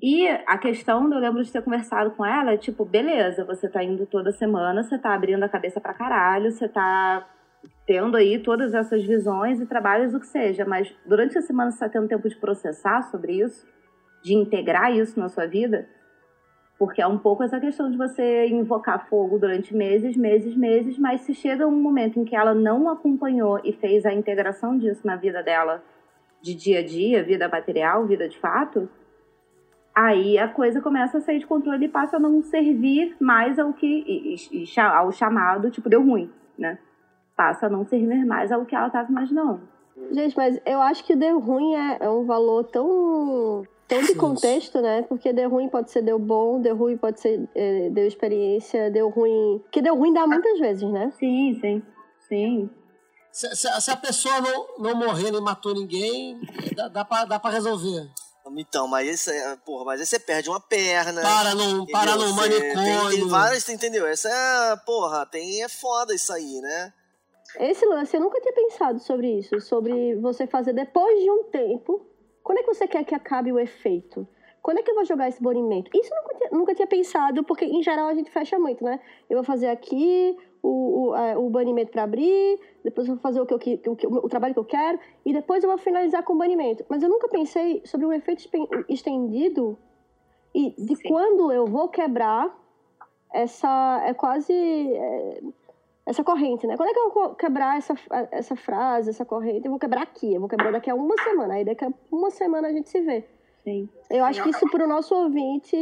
E a questão, eu lembro de ter conversado com ela, é tipo, beleza, você tá indo toda semana, você tá abrindo a cabeça pra caralho, você tá tendo aí todas essas visões e trabalhos, o que seja, mas durante a semana você tá tendo tempo de processar sobre isso, de integrar isso na sua vida, porque é um pouco essa questão de você invocar fogo durante meses, meses, meses, mas se chega um momento em que ela não acompanhou e fez a integração disso na vida dela, de dia a dia, vida material, vida de fato, aí a coisa começa a sair de controle e passa a não servir mais ao que e, e, ao chamado, tipo, deu ruim, né? Passa a não servir mais ao que ela estava imaginando. Gente, mas eu acho que deu ruim é, é um valor tão tão de contexto, né? Porque deu ruim pode ser deu bom, deu ruim pode ser é, deu experiência, deu ruim. Que deu ruim dá muitas vezes, né? Sim, sim. Sim. Se, se, se a pessoa não, não morrer nem matou ninguém, dá, dá, pra, dá pra resolver. Então, mas esse é, porra, mas aí você perde uma perna. Para no, para no manicômio. Tem, tem várias, entendeu? Essa é, porra, tem, é foda isso aí, né? Esse lance, eu nunca tinha pensado sobre isso, sobre você fazer depois de um tempo. Quando é que você quer que acabe o efeito? Quando é que eu vou jogar esse banimento? Isso eu nunca tinha, nunca tinha pensado, porque em geral a gente fecha muito, né? Eu vou fazer aqui, o, o, o banimento para abrir, depois eu vou fazer o, que eu, o, o, trabalho que eu quero, e depois eu vou finalizar com o banimento. Mas eu nunca pensei sobre o efeito estendido e de Sim. quando eu vou quebrar essa. É quase. É, essa corrente, né? Quando é que eu vou quebrar essa, essa frase, essa corrente? Eu vou quebrar aqui, eu vou quebrar daqui a uma semana. Aí daqui a uma semana a gente se vê. Sim. Eu acho que isso para o nosso ouvinte,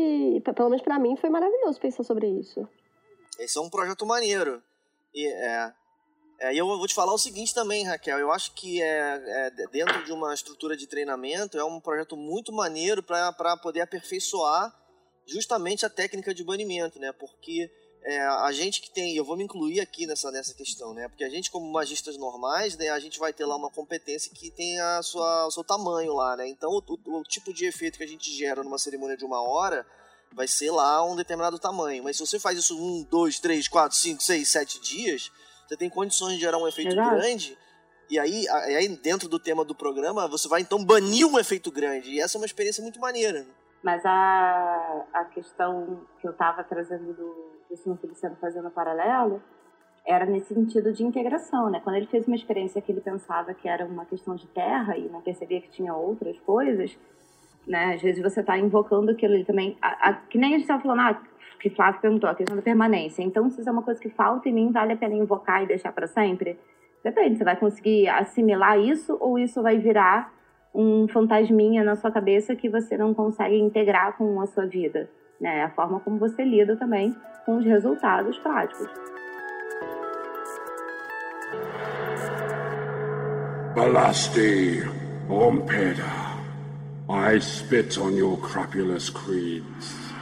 pelo menos para mim, foi maravilhoso pensar sobre isso. Esse é um projeto maneiro. E, é, é, eu vou te falar o seguinte também, Raquel. Eu acho que é, é dentro de uma estrutura de treinamento é um projeto muito maneiro para poder aperfeiçoar justamente a técnica de banimento, né? Porque é, a gente que tem, eu vou me incluir aqui nessa, nessa questão, né? Porque a gente, como magistas normais, né, a gente vai ter lá uma competência que tem a sua, o seu tamanho lá, né? Então, o, o, o tipo de efeito que a gente gera numa cerimônia de uma hora vai ser lá um determinado tamanho. Mas se você faz isso um, dois, três, quatro, cinco, seis, sete dias, você tem condições de gerar um efeito Exato. grande. E aí, aí, dentro do tema do programa, você vai então banir um efeito grande. E essa é uma experiência muito maneira. Mas a, a questão que eu estava trazendo do, do Sr. Feliciano fazendo paralelo era nesse sentido de integração, né? Quando ele fez uma experiência que ele pensava que era uma questão de terra e não percebia que tinha outras coisas, né? Às vezes você está invocando aquilo ali também. A, a, que nem a gente estava falando, ah, que Flávio perguntou, a questão da permanência. Então, se isso é uma coisa que falta em mim, vale a pena invocar e deixar para sempre? Depende, você vai conseguir assimilar isso ou isso vai virar um fantasminha na sua cabeça que você não consegue integrar com a sua vida? Né? A forma como você lida também com os resultados práticos. Balasti, Ompeda. I spit on your crapulous creeds.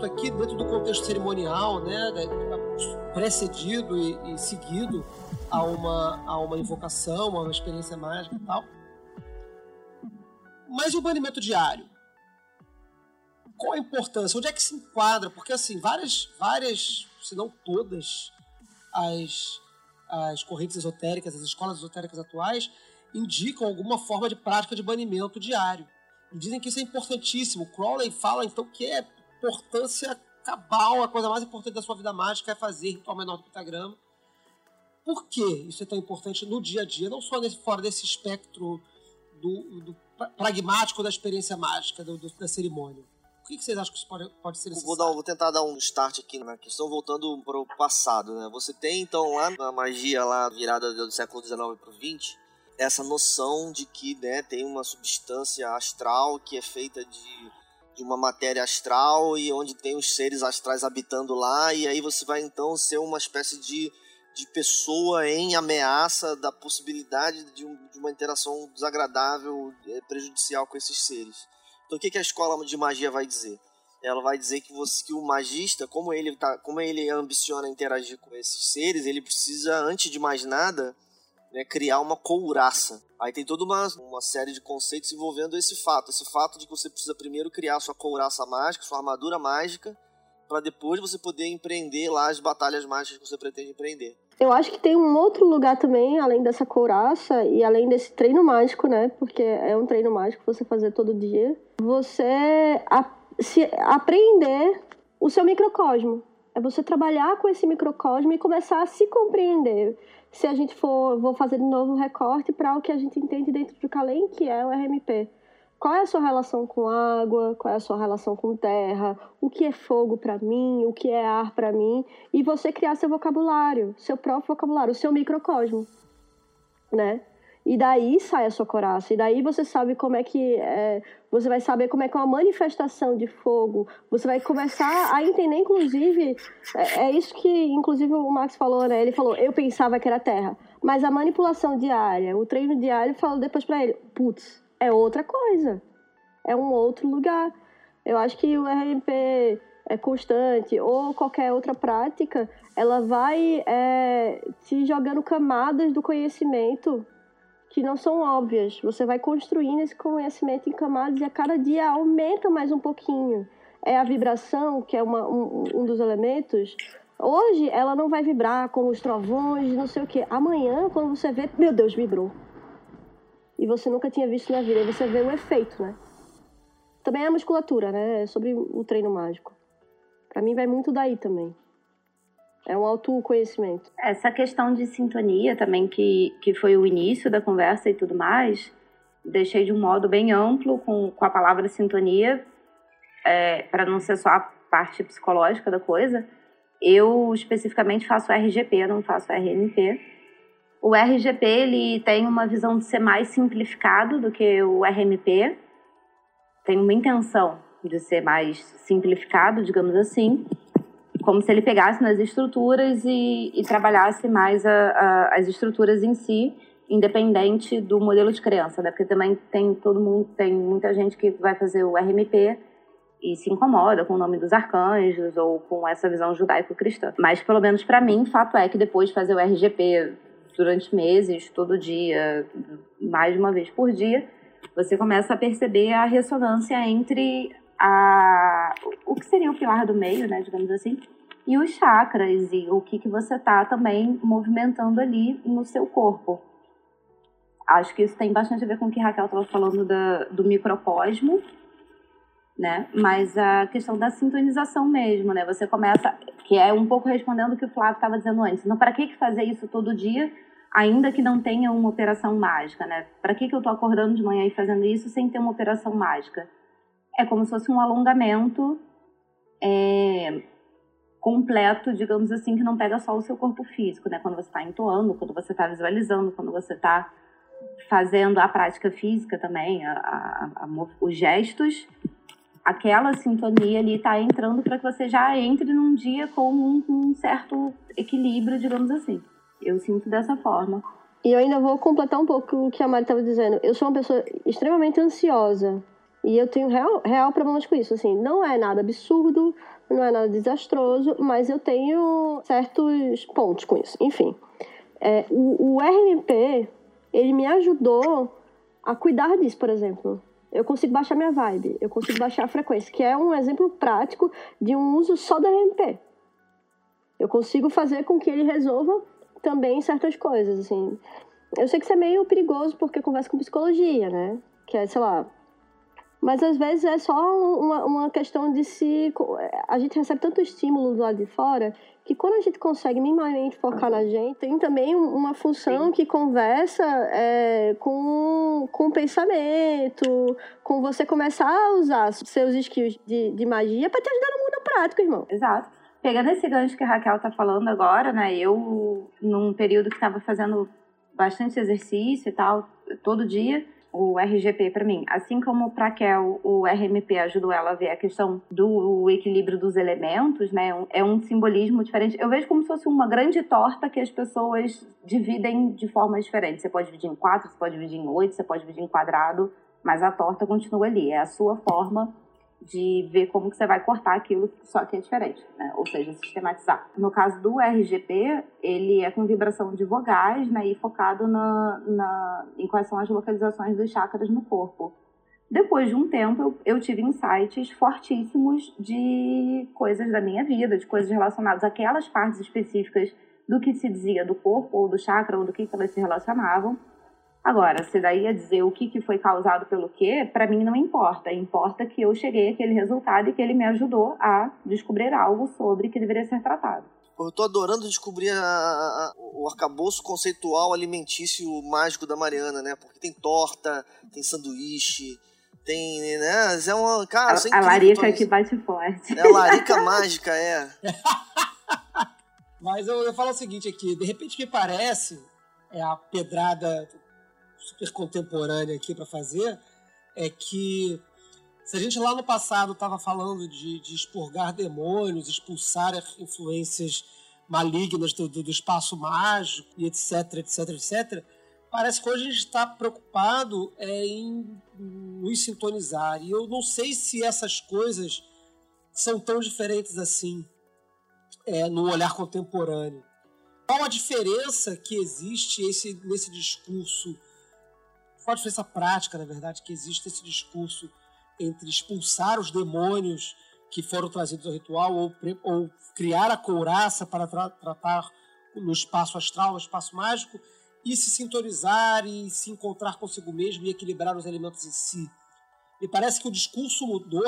Banimento aqui dentro do contexto cerimonial, né? Precedido e, e seguido a uma, a uma invocação, a uma experiência mágica e tal. Mas e o banimento diário? Qual a importância? Onde é que se enquadra? Porque, assim, várias, várias se não todas, as, as correntes esotéricas, as escolas esotéricas atuais, indicam alguma forma de prática de banimento diário. E dizem que isso é importantíssimo. Crowley fala, então, que é importância cabal, a coisa mais importante da sua vida mágica é fazer ritual menor do pentagrama por que isso é tão importante no dia a dia, não só nesse, fora desse espectro do, do pragmático da experiência mágica, do, do, da cerimônia? O que, que vocês acham que isso pode, pode ser necessário? Vou, dar, vou tentar dar um start aqui na questão, voltando para o passado. Né? Você tem, então, lá na magia lá virada do século XIX para o XX, essa noção de que né, tem uma substância astral que é feita de, de uma matéria astral e onde tem os seres astrais habitando lá, e aí você vai, então, ser uma espécie de de pessoa em ameaça da possibilidade de, um, de uma interação desagradável, é, prejudicial com esses seres. Então o que, que a escola de magia vai dizer? Ela vai dizer que, você, que o magista, como ele, tá, como ele ambiciona interagir com esses seres, ele precisa, antes de mais nada, né, criar uma couraça. Aí tem toda uma, uma série de conceitos envolvendo esse fato. Esse fato de que você precisa primeiro criar sua couraça mágica, sua armadura mágica, para depois você poder empreender lá as batalhas mágicas que você pretende empreender. Eu acho que tem um outro lugar também, além dessa couraça e além desse treino mágico, né? Porque é um treino mágico você fazer todo dia. Você a, se, aprender o seu microcosmo. É você trabalhar com esse microcosmo e começar a se compreender. Se a gente for, vou fazer de novo um recorte para o que a gente entende dentro do Calem, que é o RMP qual é a sua relação com água, qual é a sua relação com terra, o que é fogo para mim, o que é ar para mim, e você criar seu vocabulário, seu próprio vocabulário, o seu microcosmo, né? E daí sai a sua coraça, e daí você sabe como é que é, você vai saber como é que é uma manifestação de fogo, você vai começar a entender, inclusive, é, é isso que, inclusive, o Max falou, né? Ele falou, eu pensava que era terra, mas a manipulação diária, o treino diário, falou depois para ele, putz, é outra coisa. É um outro lugar. Eu acho que o RMP é constante ou qualquer outra prática, ela vai é, te jogando camadas do conhecimento que não são óbvias. Você vai construindo esse conhecimento em camadas e a cada dia aumenta mais um pouquinho. É a vibração, que é uma, um, um dos elementos. Hoje ela não vai vibrar com os trovões, não sei o que. Amanhã, quando você vê, meu Deus, vibrou e você nunca tinha visto na vida. Aí você vê o efeito, né? Também é a musculatura, né? É sobre o treino mágico. Para mim vai muito daí também. É um autoconhecimento. Essa questão de sintonia também, que, que foi o início da conversa e tudo mais, deixei de um modo bem amplo com, com a palavra sintonia, é, para não ser só a parte psicológica da coisa. Eu especificamente faço RGP, não faço RNP. O RGP ele tem uma visão de ser mais simplificado do que o RMP. Tem uma intenção de ser mais simplificado, digamos assim, como se ele pegasse nas estruturas e, e trabalhasse mais a, a, as estruturas em si, independente do modelo de crença, né? Porque também tem todo mundo, tem muita gente que vai fazer o RMP e se incomoda com o nome dos arcanjos ou com essa visão judaico-cristã. Mas pelo menos para mim, fato é que depois de fazer o RGP durante meses, todo dia, mais de uma vez por dia, você começa a perceber a ressonância entre a, o que seria o pilar do meio, né, digamos assim, e os chakras e o que, que você está também movimentando ali no seu corpo. Acho que isso tem bastante a ver com o que a Raquel estava falando da, do microcosmo, né? Mas a questão da sintonização mesmo, né? Você começa, que é um pouco respondendo o que o Flávio estava dizendo antes. Então, para que fazer isso todo dia, ainda que não tenha uma operação mágica, né? Para que que eu tô acordando de manhã e fazendo isso sem ter uma operação mágica? É como se fosse um alongamento é, completo, digamos assim, que não pega só o seu corpo físico, né? Quando você está entoando, quando você está visualizando, quando você está fazendo a prática física também, a, a, a, os gestos aquela sintonia ali está entrando para que você já entre num dia com um, um, certo equilíbrio, digamos assim. Eu sinto dessa forma. E eu ainda vou completar um pouco o que a Mari estava dizendo. Eu sou uma pessoa extremamente ansiosa. E eu tenho real, real problemas com isso. Assim, não é nada absurdo, não é nada desastroso, mas eu tenho certos pontos com isso. Enfim, é, o, o RMP, ele me ajudou a cuidar disso, por exemplo eu consigo baixar minha vibe, eu consigo baixar a frequência, que é um exemplo prático de um uso só da RMP. Eu consigo fazer com que ele resolva também certas coisas, assim. Eu sei que isso é meio perigoso porque conversa com psicologia, né? Que é, sei lá, Mas às vezes é só uma, uma questão de se. A gente recebe tanto estímulo lá de fora que quando a gente consegue minimamente focar na gente, tem também uma função Sim. que conversa é, com, com o pensamento, com você começar a usar seus skills de, de magia para te ajudar no mundo prático, irmão. Exato. Pegando esse gancho que a Raquel tá falando agora, né? Eu, num período que estava fazendo bastante exercício e tal, todo dia, o RGP para mim. Assim como para Kel, o RMP ajudou ela a ver a questão do equilíbrio dos elementos, né? É um simbolismo diferente. Eu vejo como se fosse uma grande torta que as pessoas dividem de forma diferente. Você pode dividir em quatro, você pode dividir em oito, você pode dividir em quadrado, mas a torta continua ali. É a sua forma de ver como que você vai cortar aquilo, só que é diferente, né? ou seja, sistematizar. No caso do RGP, ele é com vibração de vogais né? e focado na, na, em quais são as localizações dos chakras no corpo. Depois de um tempo, eu, eu tive insights fortíssimos de coisas da minha vida, de coisas relacionadas àquelas partes específicas do que se dizia do corpo ou do chakra ou do que, que elas se relacionavam Agora, se daí ia dizer o que, que foi causado pelo quê, para mim não importa. Importa que eu cheguei àquele resultado e que ele me ajudou a descobrir algo sobre que deveria ser tratado. Eu tô adorando descobrir a, a, o arcabouço conceitual alimentício mágico da Mariana, né? Porque tem torta, tem sanduíche, tem, né? É uma, cara, a, é a larica que bate forte. É a larica mágica, é. Mas eu, eu falo o seguinte aqui, de repente me parece é a pedrada super contemporânea aqui para fazer é que se a gente lá no passado estava falando de, de, expurgar demônios, expulsar influências malignas do, do, do, espaço mágico e etc, etc, etc, parece que hoje a gente está preocupado é, em nos sintonizar. E eu não sei se essas coisas são tão diferentes assim é, no olhar contemporâneo. Qual a diferença que existe esse, nesse discurso qual a diferença prática, na verdade, que existe esse discurso entre expulsar os demônios que foram trazidos ao ritual ou, ou criar a couraça para tra tratar no espaço astral, no espaço mágico, e se sintonizar e se encontrar consigo mesmo e equilibrar os elementos em si. Me parece que o discurso mudou,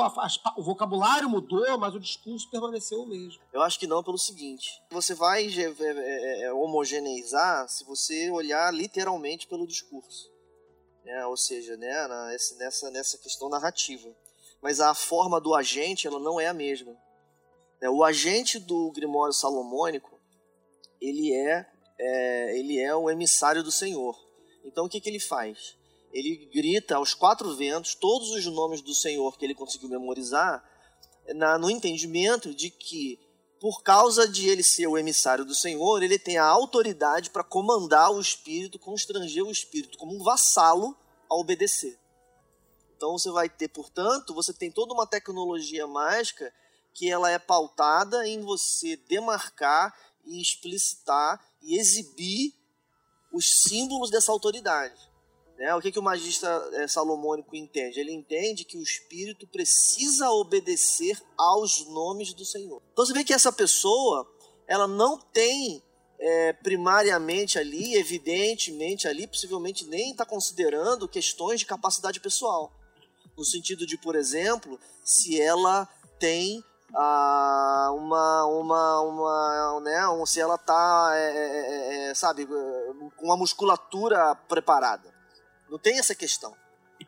o vocabulário mudou, mas o discurso permaneceu o mesmo. Eu acho que não, pelo seguinte: você vai é, homogeneizar se você olhar literalmente pelo discurso né? ou seja, né, nessa, nessa questão narrativa. Mas a forma do agente ela não é a mesma. Né? O agente do Grimório Salomônico ele é, é, ele é o emissário do Senhor. Então o que, que ele faz? Ele grita aos quatro ventos todos os nomes do Senhor que ele conseguiu memorizar, na, no entendimento de que por causa de ele ser o emissário do Senhor, ele tem a autoridade para comandar o espírito, constranger o espírito como um vassalo a obedecer. Então você vai ter, portanto, você tem toda uma tecnologia mágica que ela é pautada em você demarcar e explicitar e exibir os símbolos dessa autoridade. Né? O que, que o magista é, salomônico entende? Ele entende que o espírito precisa obedecer aos nomes do Senhor. Então você vê que essa pessoa, ela não tem é, primariamente ali, evidentemente ali, possivelmente nem está considerando questões de capacidade pessoal. No sentido de, por exemplo, se ela tem ah, uma, uma, uma, né, se ela está, é, é, sabe, com uma musculatura preparada. Não tem essa questão.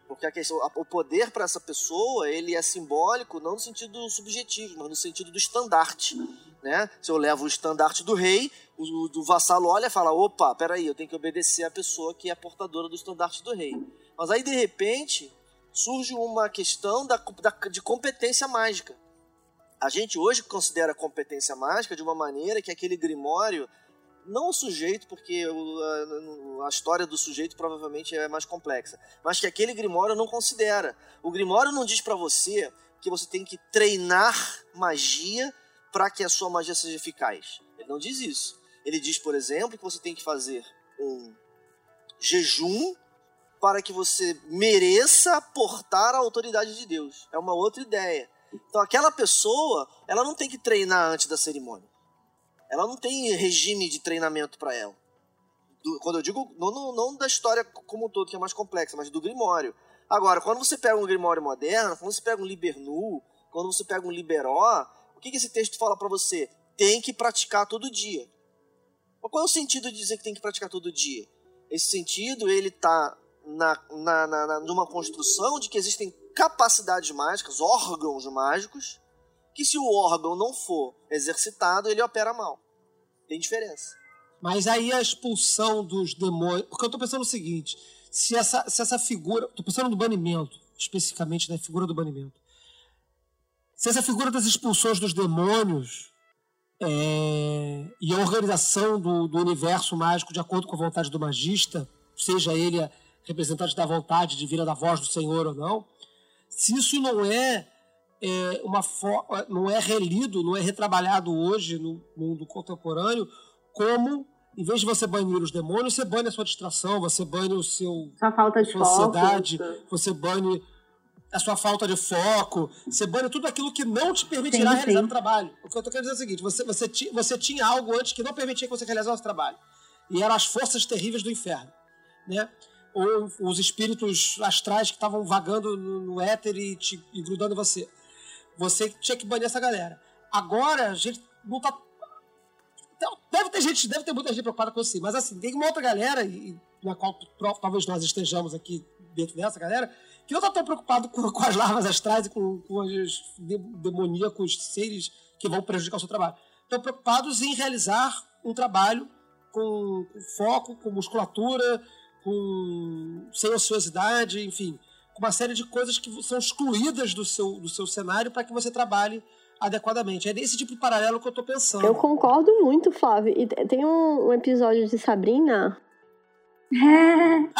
Porque a questão, o poder para essa pessoa, ele é simbólico não no sentido subjetivo, mas no sentido do estandarte. Né? Se eu levo o estandarte do rei, o do vassalo olha e fala: opa, peraí, eu tenho que obedecer a pessoa que é portadora do estandarte do rei. Mas aí, de repente, surge uma questão da, da, de competência mágica. A gente hoje considera competência mágica de uma maneira que aquele grimório não o sujeito, porque a, a, história do sujeito provavelmente é mais complexa, mas que aquele Grimório não considera. O Grimório não diz para você que você tem que treinar magia para que a sua magia seja eficaz. Ele não diz isso. Ele diz, por exemplo, que você tem que fazer um jejum para que você mereça portar a autoridade de Deus. É uma outra ideia. Então aquela pessoa, ela não tem que treinar antes da cerimônia. Ela não tem regime de treinamento para ela. Do, quando eu digo, não, não, não, da história como um todo, que é mais complexa, mas do Grimório. Agora, quando você pega um Grimório moderno, quando você pega um Libernu, quando você pega um Liberó, o que, que esse texto fala para você? Tem que praticar todo dia. Mas qual é o sentido de dizer que tem que praticar todo dia? Esse sentido, ele está na, na, na, numa construção de que existem capacidades mágicas, órgãos mágicos, que se o órgão não for exercitado, ele opera mal. Tem diferença. Mas aí a expulsão dos demônios. Porque eu tô pensando o seguinte: se essa, se essa figura. Tô pensando no banimento, especificamente na figura do banimento. Se essa figura das expulsões dos demônios é, e a organização do, do universo mágico de acordo com a vontade do magista, seja ele representante da vontade divina da voz do Senhor ou não, se isso não é, é uma não é relido, não é retrabalhado hoje no mundo contemporâneo como em vez de você banir os demônios, você bane a sua distração, você bane o seu sua falta de sua ansiedade, você bane a sua falta de foco, você bane tudo aquilo que não te permitirá sim, realizar sim. o trabalho. O que eu tô querendo dizer é o seguinte: você, você, ti, você tinha algo antes que não permitia que você realizasse o trabalho. E eram as forças terríveis do inferno. Né? Ou os espíritos astrais que estavam vagando no, no éter e, te, e grudando em você. Você tinha que banir essa galera. Agora, a gente não tá. Então, deve ter gente, deve ter muita gente preocupada com isso, mas assim, tem uma outra galera, e, na qual talvez nós estejamos aqui dentro dessa galera, que não está tão preocupado com, com, as larvas astrais e com, com os demoníacos seres que vão prejudicar o seu trabalho. Estão preocupados em realizar um trabalho com, com foco, com musculatura, com sem ociosidade, enfim, uma série de coisas que são excluídas do seu, do seu cenário para que você trabalhe adequadamente. É desse tipo de paralelo que eu estou pensando. Eu concordo muito, Flávio. E tem um, um episódio de Sabrina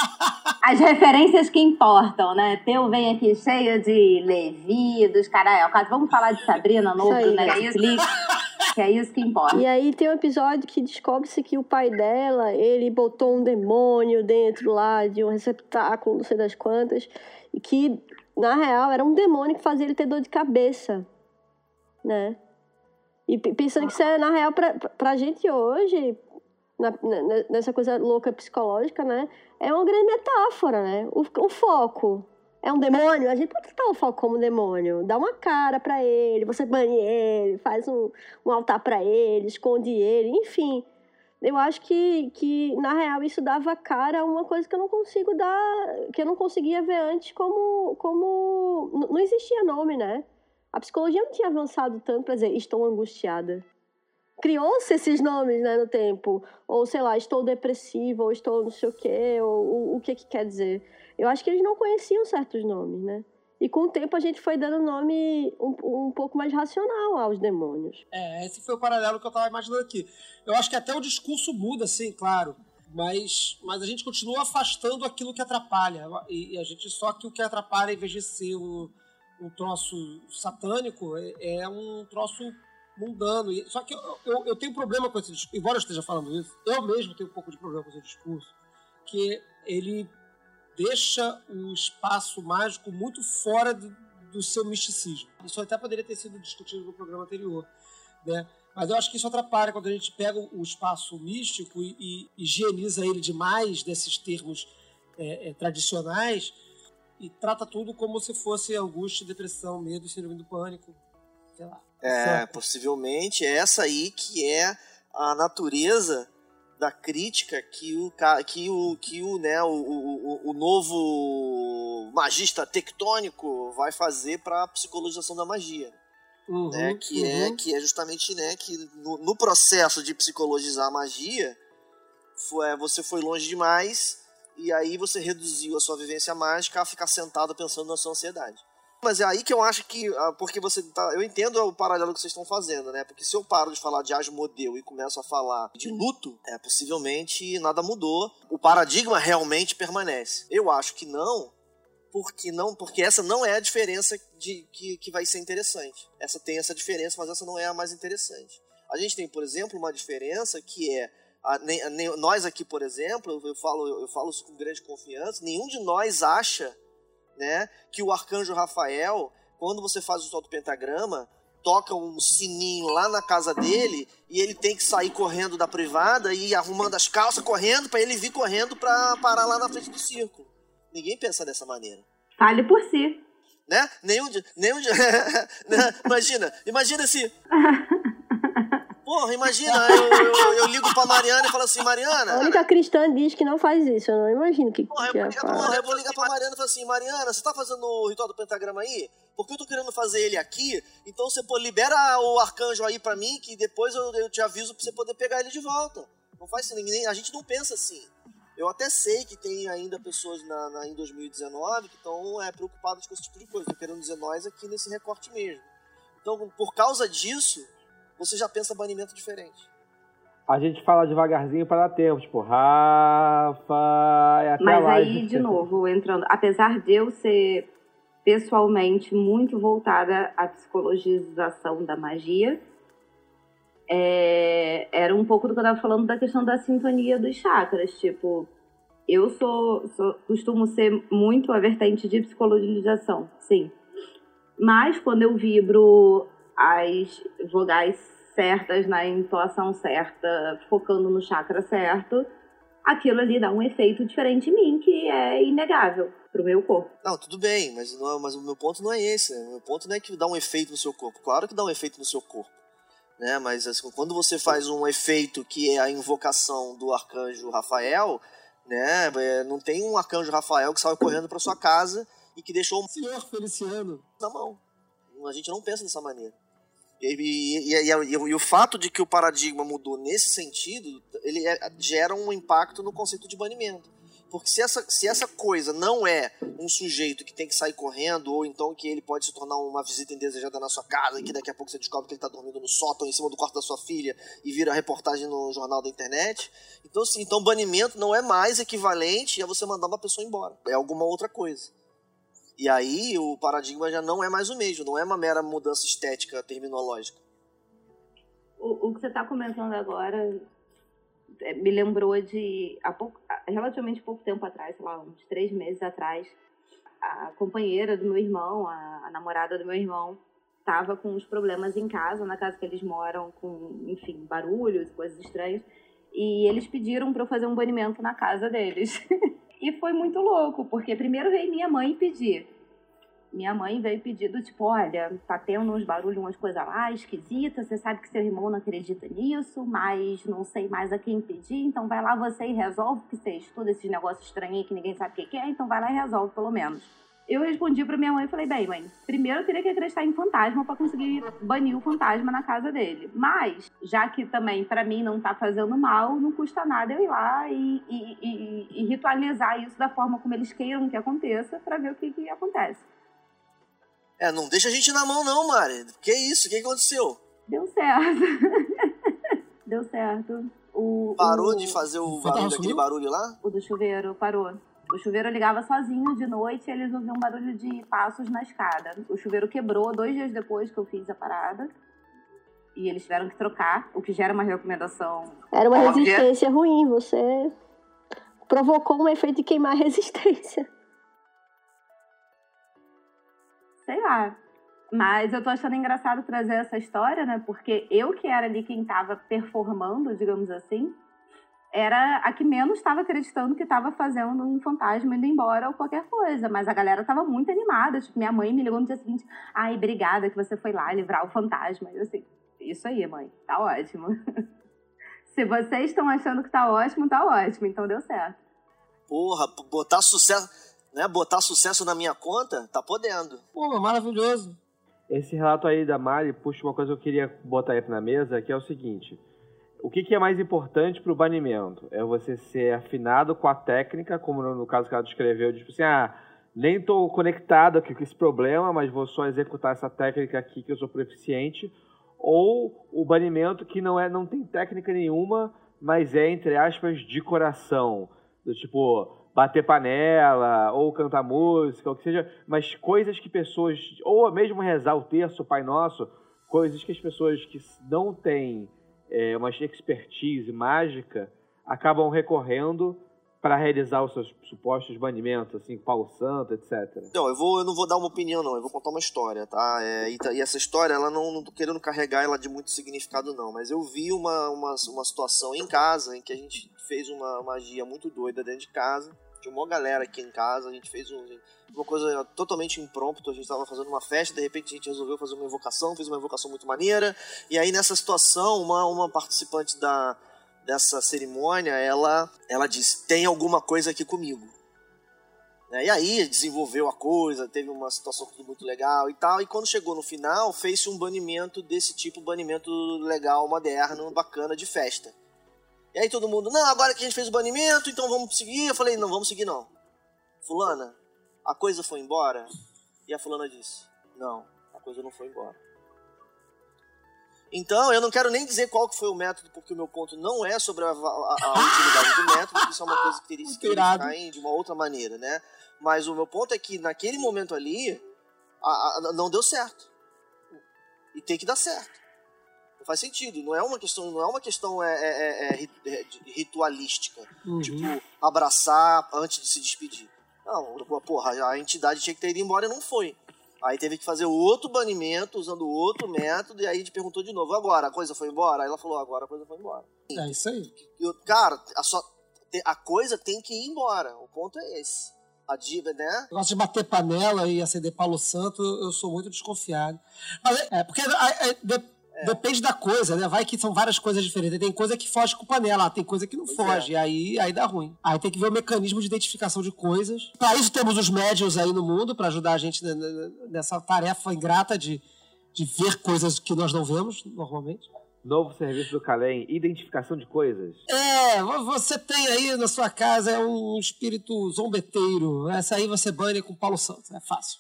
As referências que importam, né? Peu vem aqui cheio de Levi, dos caras. Vamos falar de Sabrina, novo do Netflix. Que é isso que importa. E aí tem um episódio que descobre-se que o pai dela, ele botou um demônio dentro lá de um receptáculo, não sei das quantas, e que, na real, era um demônio que fazia ele ter dor de cabeça, né? E pensando que isso é, na real, pra, pra gente hoje, na, nessa coisa louca psicológica, né? É uma grande metáfora, né? O, o foco é um demônio, a gente pode tratar o foco como demônio. Dá uma cara para ele, você bane ele, faz um, um altar para ele, esconde ele, enfim. Eu acho que, que, na real, isso dava cara a uma coisa que eu não consigo dar, que eu não conseguia ver antes como. como não existia nome, né? A psicologia não tinha avançado tanto para dizer estou angustiada criou-se esses nomes né, no tempo. Ou, sei lá, estou depressivo, ou estou não sei o quê, ou o, o que que quer dizer. Eu acho que eles não conheciam certos nomes, né? E com o tempo a gente foi dando nome um, um pouco mais racional aos demônios. É, esse foi o paralelo que eu estava imaginando aqui. Eu acho que até o discurso muda, sim, claro. Mas, mas a gente continua afastando aquilo que atrapalha. E, e a gente só que o que atrapalha, em vez de ser um, um troço satânico, é, é um troço mundano. Só que eu, eu, eu, tenho problema com esse discurso, embora eu esteja falando isso, eu mesmo tenho um pouco de problema com esse discurso, que ele deixa o espaço mágico muito fora do, do seu misticismo. Isso até poderia ter sido discutido no programa anterior, né? Mas eu acho que isso atrapalha quando a gente pega o espaço místico e, e higieniza ele demais desses termos é, é, tradicionais e trata tudo como se fosse angústia, depressão, medo, síndrome do pânico, sei lá. É, certo. possivelmente é essa aí que é a natureza da crítica que o que o que o, né, o, o, o novo magista tectônico vai fazer para a psicologização da magia. Uhum, né, que é, uhum. é que é justamente né, que no, no processo de psicologizar a magia foi, é, você foi longe demais e aí você reduziu a sua vivência mágica a ficar sentado pensando na sua ansiedade. Mas é aí que eu acho que. Ah, porque você tá. Eu entendo o paralelo que vocês estão fazendo, né? Porque se eu paro de falar de Asmodeu e começo a falar de luto, é possivelmente nada mudou. O paradigma realmente permanece. Eu acho que não, porque não porque essa não é a diferença de que, que vai ser interessante. Essa tem essa diferença, mas essa não é a mais interessante. A gente tem, por exemplo, uma diferença que é a, nem, nós aqui, por exemplo, eu falo eu falo isso com grande confiança. Nenhum de nós acha né? Que o arcanjo Rafael, quando você faz o sol do pentagrama, toca um sininho lá na casa dele e ele tem que sair correndo da privada e arrumando as calças, correndo para ele vir correndo para parar lá na frente do círculo. Ninguém pensa dessa maneira. Fale por si. Né? Nenhum dia. Nenhum dia. Né? imagina, imagina se. Porra, imagina, eu, eu, eu, ligo pra Mariana e falo assim, Mariana. A única cristã diz que não faz isso, eu não imagino que. Porra, que eu, vou, porra, eu vou ligar pra Mariana e falar assim, Mariana, você tá fazendo o ritual do pentagrama aí? Porque eu tô querendo fazer ele aqui, então você pô, libera o arcanjo aí pra mim, que depois eu, eu te aviso pra você poder pegar ele de volta. Não faz assim, ninguém, a gente não pensa assim. Eu até sei que tem ainda pessoas na, na em 2019 que estão é, preocupadas com esse tipo de coisa. Tô querendo dizer nós aqui nesse recorte mesmo. Então, por causa disso, você já pensa banimento diferente. A gente fala devagarzinho para dar tempo, tipo, Rafa. É até Mas lá, aí, gente... de novo, entrando. Apesar de eu ser pessoalmente muito voltada à psicologização da magia, é, era um pouco do que eu estava falando da questão da sintonia dos chakras. Tipo, eu sou, sou, costumo ser muito a vertente de psicologização, sim. Mas quando eu vibro as vogais certas, na entoação certa, focando no chakra certo, aquilo ali dá um efeito diferente em mim, que é inegável pro meu corpo. Não, tudo bem, mas, não, mas o meu ponto não é esse. O meu ponto não é que dá um efeito no seu corpo. Claro que dá um efeito no seu corpo. Né? Mas assim, quando você faz um efeito que é a invocação do arcanjo Rafael, né? É, não tem um arcanjo Rafael que saiu correndo para sua casa e que deixou um senhor Feliciano na mão. A gente não pensa dessa maneira. E, e, e, e, o fato de que o paradigma mudou nesse sentido, ele é, gera um impacto no conceito de banimento. Porque se essa, se essa coisa não é um sujeito que tem que sair correndo, ou então que ele pode se tornar uma visita indesejada na sua casa, e que daqui a pouco você descobre que ele está dormindo no sótão, em cima do quarto da sua filha, e vira reportagem no jornal da internet. Então, assim, então banimento não é mais equivalente a você mandar uma pessoa embora. É alguma outra coisa. E aí o paradigma já não é mais o mesmo, não é uma mera mudança estética terminológica. O, o que você está comentando agora é, me lembrou de há pouco, relativamente pouco tempo atrás, sei lá, uns três meses atrás, a companheira do meu irmão, a, a namorada do meu irmão, estava com uns problemas em casa, na casa que eles moram, com, enfim, barulhos, coisas estranhas, e eles pediram para eu fazer um banimento na casa deles. E foi muito louco, porque primeiro veio minha mãe pedir. Minha mãe veio pedir do tipo, olha, tá tendo uns barulhos, umas coisas lá esquisitas, você sabe que seu irmão não acredita nisso, mas não sei mais a quem pedir, então vai lá você e resolve, que você estuda esses negócios estranhos que ninguém sabe o que é, então vai lá e resolve pelo menos. Eu respondi para minha mãe e falei, bem, mãe, primeiro eu teria que acreditar em fantasma para conseguir banir o fantasma na casa dele. Mas, já que também para mim não tá fazendo mal, não custa nada eu ir lá e, e, e, e ritualizar isso da forma como eles queiram que aconteça para ver o que, que acontece. É, não deixa a gente na mão não, Mari. Que isso? O que aconteceu? Deu certo. Deu certo. O, Parou o... de fazer o barulho, aquele barulho lá? O do chuveiro, parou. O chuveiro ligava sozinho de noite e eles ouviam um barulho de passos na escada. O chuveiro quebrou dois dias depois que eu fiz a parada. E eles tiveram que trocar, o que gera uma recomendação. Era uma óbvia. resistência ruim, você provocou um efeito de queimar a resistência. Sei lá. Mas eu tô achando engraçado trazer essa história, né? Porque eu que era ali quem tava performando, digamos assim, era a que menos estava acreditando que estava fazendo um fantasma indo embora ou qualquer coisa. Mas a galera estava muito animada. Tipo, minha mãe me ligou no dia seguinte: ai, obrigada que você foi lá livrar o fantasma. Eu assim, isso aí, mãe, tá ótimo. Se vocês estão achando que tá ótimo, tá ótimo. Então deu certo. Porra, botar sucesso, né? Botar sucesso na minha conta, tá podendo. Pô, maravilhoso. Esse relato aí da Mari puxa uma coisa que eu queria botar aí na mesa, que é o seguinte. O que, que é mais importante para o banimento? É você ser afinado com a técnica, como no caso que ela descreveu, de, tipo assim, ah, nem estou conectado aqui com esse problema, mas vou só executar essa técnica aqui que eu sou proficiente, ou o banimento que não é, não tem técnica nenhuma, mas é entre aspas de coração, do tipo bater panela ou cantar música, ou que seja, mas coisas que pessoas ou mesmo rezar o terço, o Pai Nosso, coisas que as pessoas que não têm é, uma expertise mágica acabam recorrendo para realizar os seus supostos banimentos, assim, Paulo Santo, etc. Não, eu, vou, eu não vou dar uma opinião, não. Eu vou contar uma história, tá? É, e, e, essa história, ela não, não tô querendo carregar ela de muito significado, não. Mas eu vi uma, uma, uma situação em casa em que a gente fez uma magia muito doida dentro de casa. Tinha uma galera aqui em casa, a gente fez um, uma coisa totalmente impromptu, a gente tava fazendo uma festa, de repente a gente resolveu fazer uma invocação, fez uma invocação muito maneira, e aí nessa situação, uma, uma participante da, dessa cerimônia, ela, ela disse, tem alguma coisa aqui comigo. Né? E aí desenvolveu a coisa, teve uma situação muito legal e tal. E quando chegou no final, fez-se um banimento desse tipo, banimento legal, moderno, bacana de festa. E aí todo mundo, não, agora que a gente fez o banimento, então vamos seguir. Eu falei, não, vamos seguir não. Fulana, a coisa foi embora? E a fulana disse, não, a coisa não foi embora. Então, eu não quero nem dizer qual que foi o método, porque o meu ponto não é sobre a, a, a utilidade do método, isso é uma coisa que teria que ficar de uma outra maneira, né? Mas o meu ponto é que naquele momento ali, a, não deu certo. E tem que dar certo. Faz sentido. Não é uma questão, não é uma questão é, é, é, é ritualística. Uhum. Tipo, abraçar antes de se despedir. Não, porra, a entidade tinha que ter ido embora e não foi. Aí teve que fazer outro banimento, usando outro método, e aí a gente perguntou de novo, agora a coisa foi embora? Aí ela falou, agora a coisa foi embora. É isso aí. Eu, cara, a, só, a coisa tem que ir embora. O ponto é esse. A diva, né? Eu gosto de bater panela e acender Palo Santo, eu sou muito desconfiado. Mas é, é porque é, é, é. Depende da coisa, né? Vai que são várias coisas diferentes. Tem coisa que foge com panela, tem coisa que não pois foge. É. Aí, aí dá ruim. Aí tem que ver o mecanismo de identificação de coisas. Para isso temos os médios aí no mundo, para ajudar a gente nessa tarefa ingrata de, de ver coisas que nós não vemos normalmente. Novo serviço do Calem, identificação de coisas. É, você tem aí na sua casa é um espírito zombeteiro. Essa aí você banha com Paulo Santos, é fácil.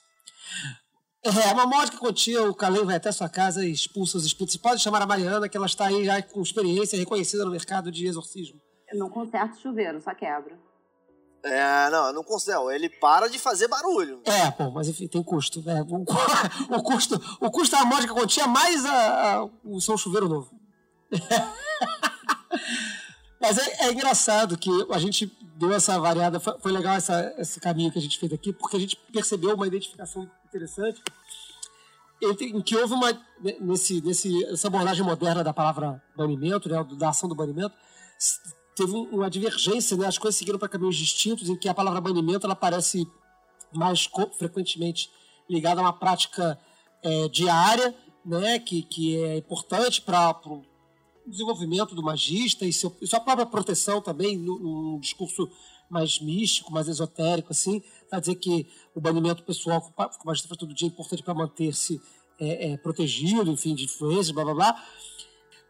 É, uma módica quantia, o Calém vai até sua casa e expulsa os espíritos. Você pode chamar a Mariana, que ela está aí já com experiência reconhecida no mercado de exorcismo. Eu não conserto chuveiro, só quebra. É, não, não conserto. Ele para de fazer barulho. É, pô, mas enfim, tem custo. É, o, o, custo o custo da módica quantia mais a, a, o seu chuveiro novo. mas é, é, engraçado que a gente deu essa variada, foi, foi legal essa, esse caminho que a gente fez aqui, porque a gente percebeu uma identificação interessante em que houve uma nesse, nesse essa abordagem moderna da palavra banimento, né, da ação do banimento, teve uma divergência, né, as coisas seguiram para caminhos distintos, em que a palavra banimento ela aparece mais frequentemente ligada a uma prática é, diária, né, que, que é importante para desenvolvimento do magista e, seu, sua própria proteção também no discurso mais místico, mais esotérico, assim, para dizer que o banimento pessoal que o magistrado faz todo dia é importante para manter-se é, é, protegido, enfim, de influências, blá blá blá.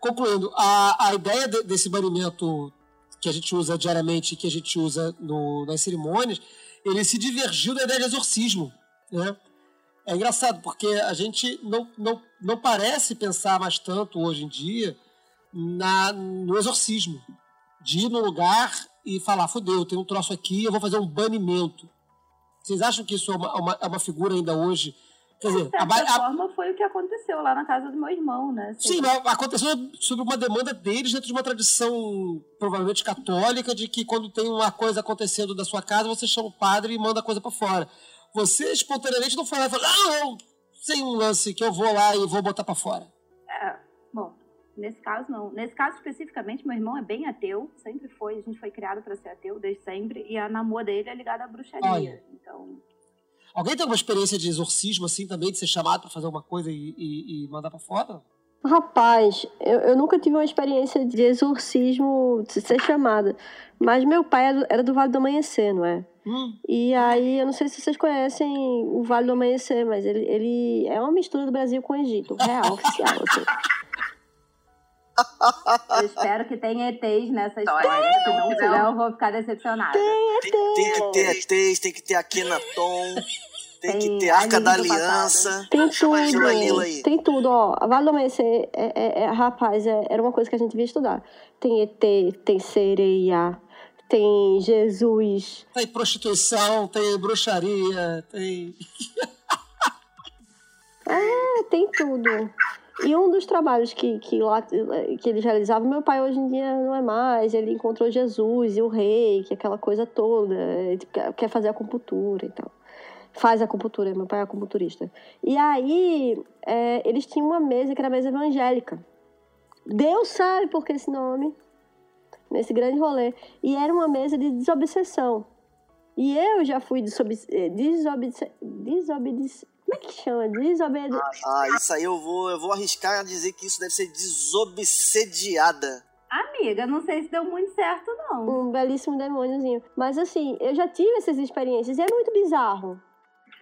Concluindo, a, a ideia de, desse banimento que a gente usa diariamente, que a gente usa no, nas cerimônias, ele se divergiu da ideia de exorcismo, né? É engraçado, porque a gente não, não, não parece pensar mais tanto hoje em dia na, no exorcismo. De ir no lugar e falar, fodeu, tem um troço aqui, eu vou fazer um banimento. Vocês acham que isso é uma, uma, é uma figura ainda hoje? Quer dizer, de certa a, forma foi o que aconteceu lá na casa do meu irmão, né? Sim, aconteceu sob uma demanda deles dentro de uma tradição provavelmente católica de que quando tem uma coisa acontecendo da sua casa, você chama o padre e manda a coisa para fora. Você espontaneamente não foi lá e falou, não, sem um lance que eu vou lá e vou botar para fora. É, Nesse caso, não. Nesse caso, especificamente, meu irmão é bem ateu, sempre foi. A gente foi criado para ser ateu desde sempre. E a namor dele é ligada à bruxaria. Olha. Então. Alguém tem alguma experiência de exorcismo, assim, também, de ser chamado para fazer uma coisa e, e, e mandar para fora? Rapaz, eu, eu, nunca tive uma experiência de exorcismo, de ser chamada. Mas meu pai era do, era do Vale do Amanhecer, não é? Hum. E aí, eu não sei se vocês conhecem o Vale do Amanhecer, mas ele, ele é uma mistura do Brasil com o Egito, real, oficial. Assim. Eu espero que tenha ETs nessa história. Se não tiver, eu vou ficar decepcionada. Tem, tem, tem que ter ETs, tem que ter Akhenaton. Tem, tem que ter Arca da Aliança. Tem tudo. Tem tudo, ó. Vale Amanhecer, é, é, é, rapaz, é, era uma coisa que a gente via estudar. Tem ET, tem sereia, tem Jesus. Tem prostituição, tem bruxaria, tem. é, tem tudo. E um dos trabalhos que, que, lá, que eles realizavam, meu pai hoje em dia não é mais, ele encontrou Jesus e o rei, que é aquela coisa toda, quer fazer acupuntura e tal. Faz acupuntura, meu pai é acupunturista. E aí, é, eles tinham uma mesa que era a mesa evangélica. Deus sabe por que esse nome, nesse grande rolê. E era uma mesa de desobsessão. E eu já fui desobediente. Desobediente. Como é que chama? Desobediente. Ah, ah, isso aí eu vou, eu vou arriscar a dizer que isso deve ser desobsediada. Amiga, não sei se deu muito certo, não. Um belíssimo demôniozinho. Mas assim, eu já tive essas experiências e é muito bizarro.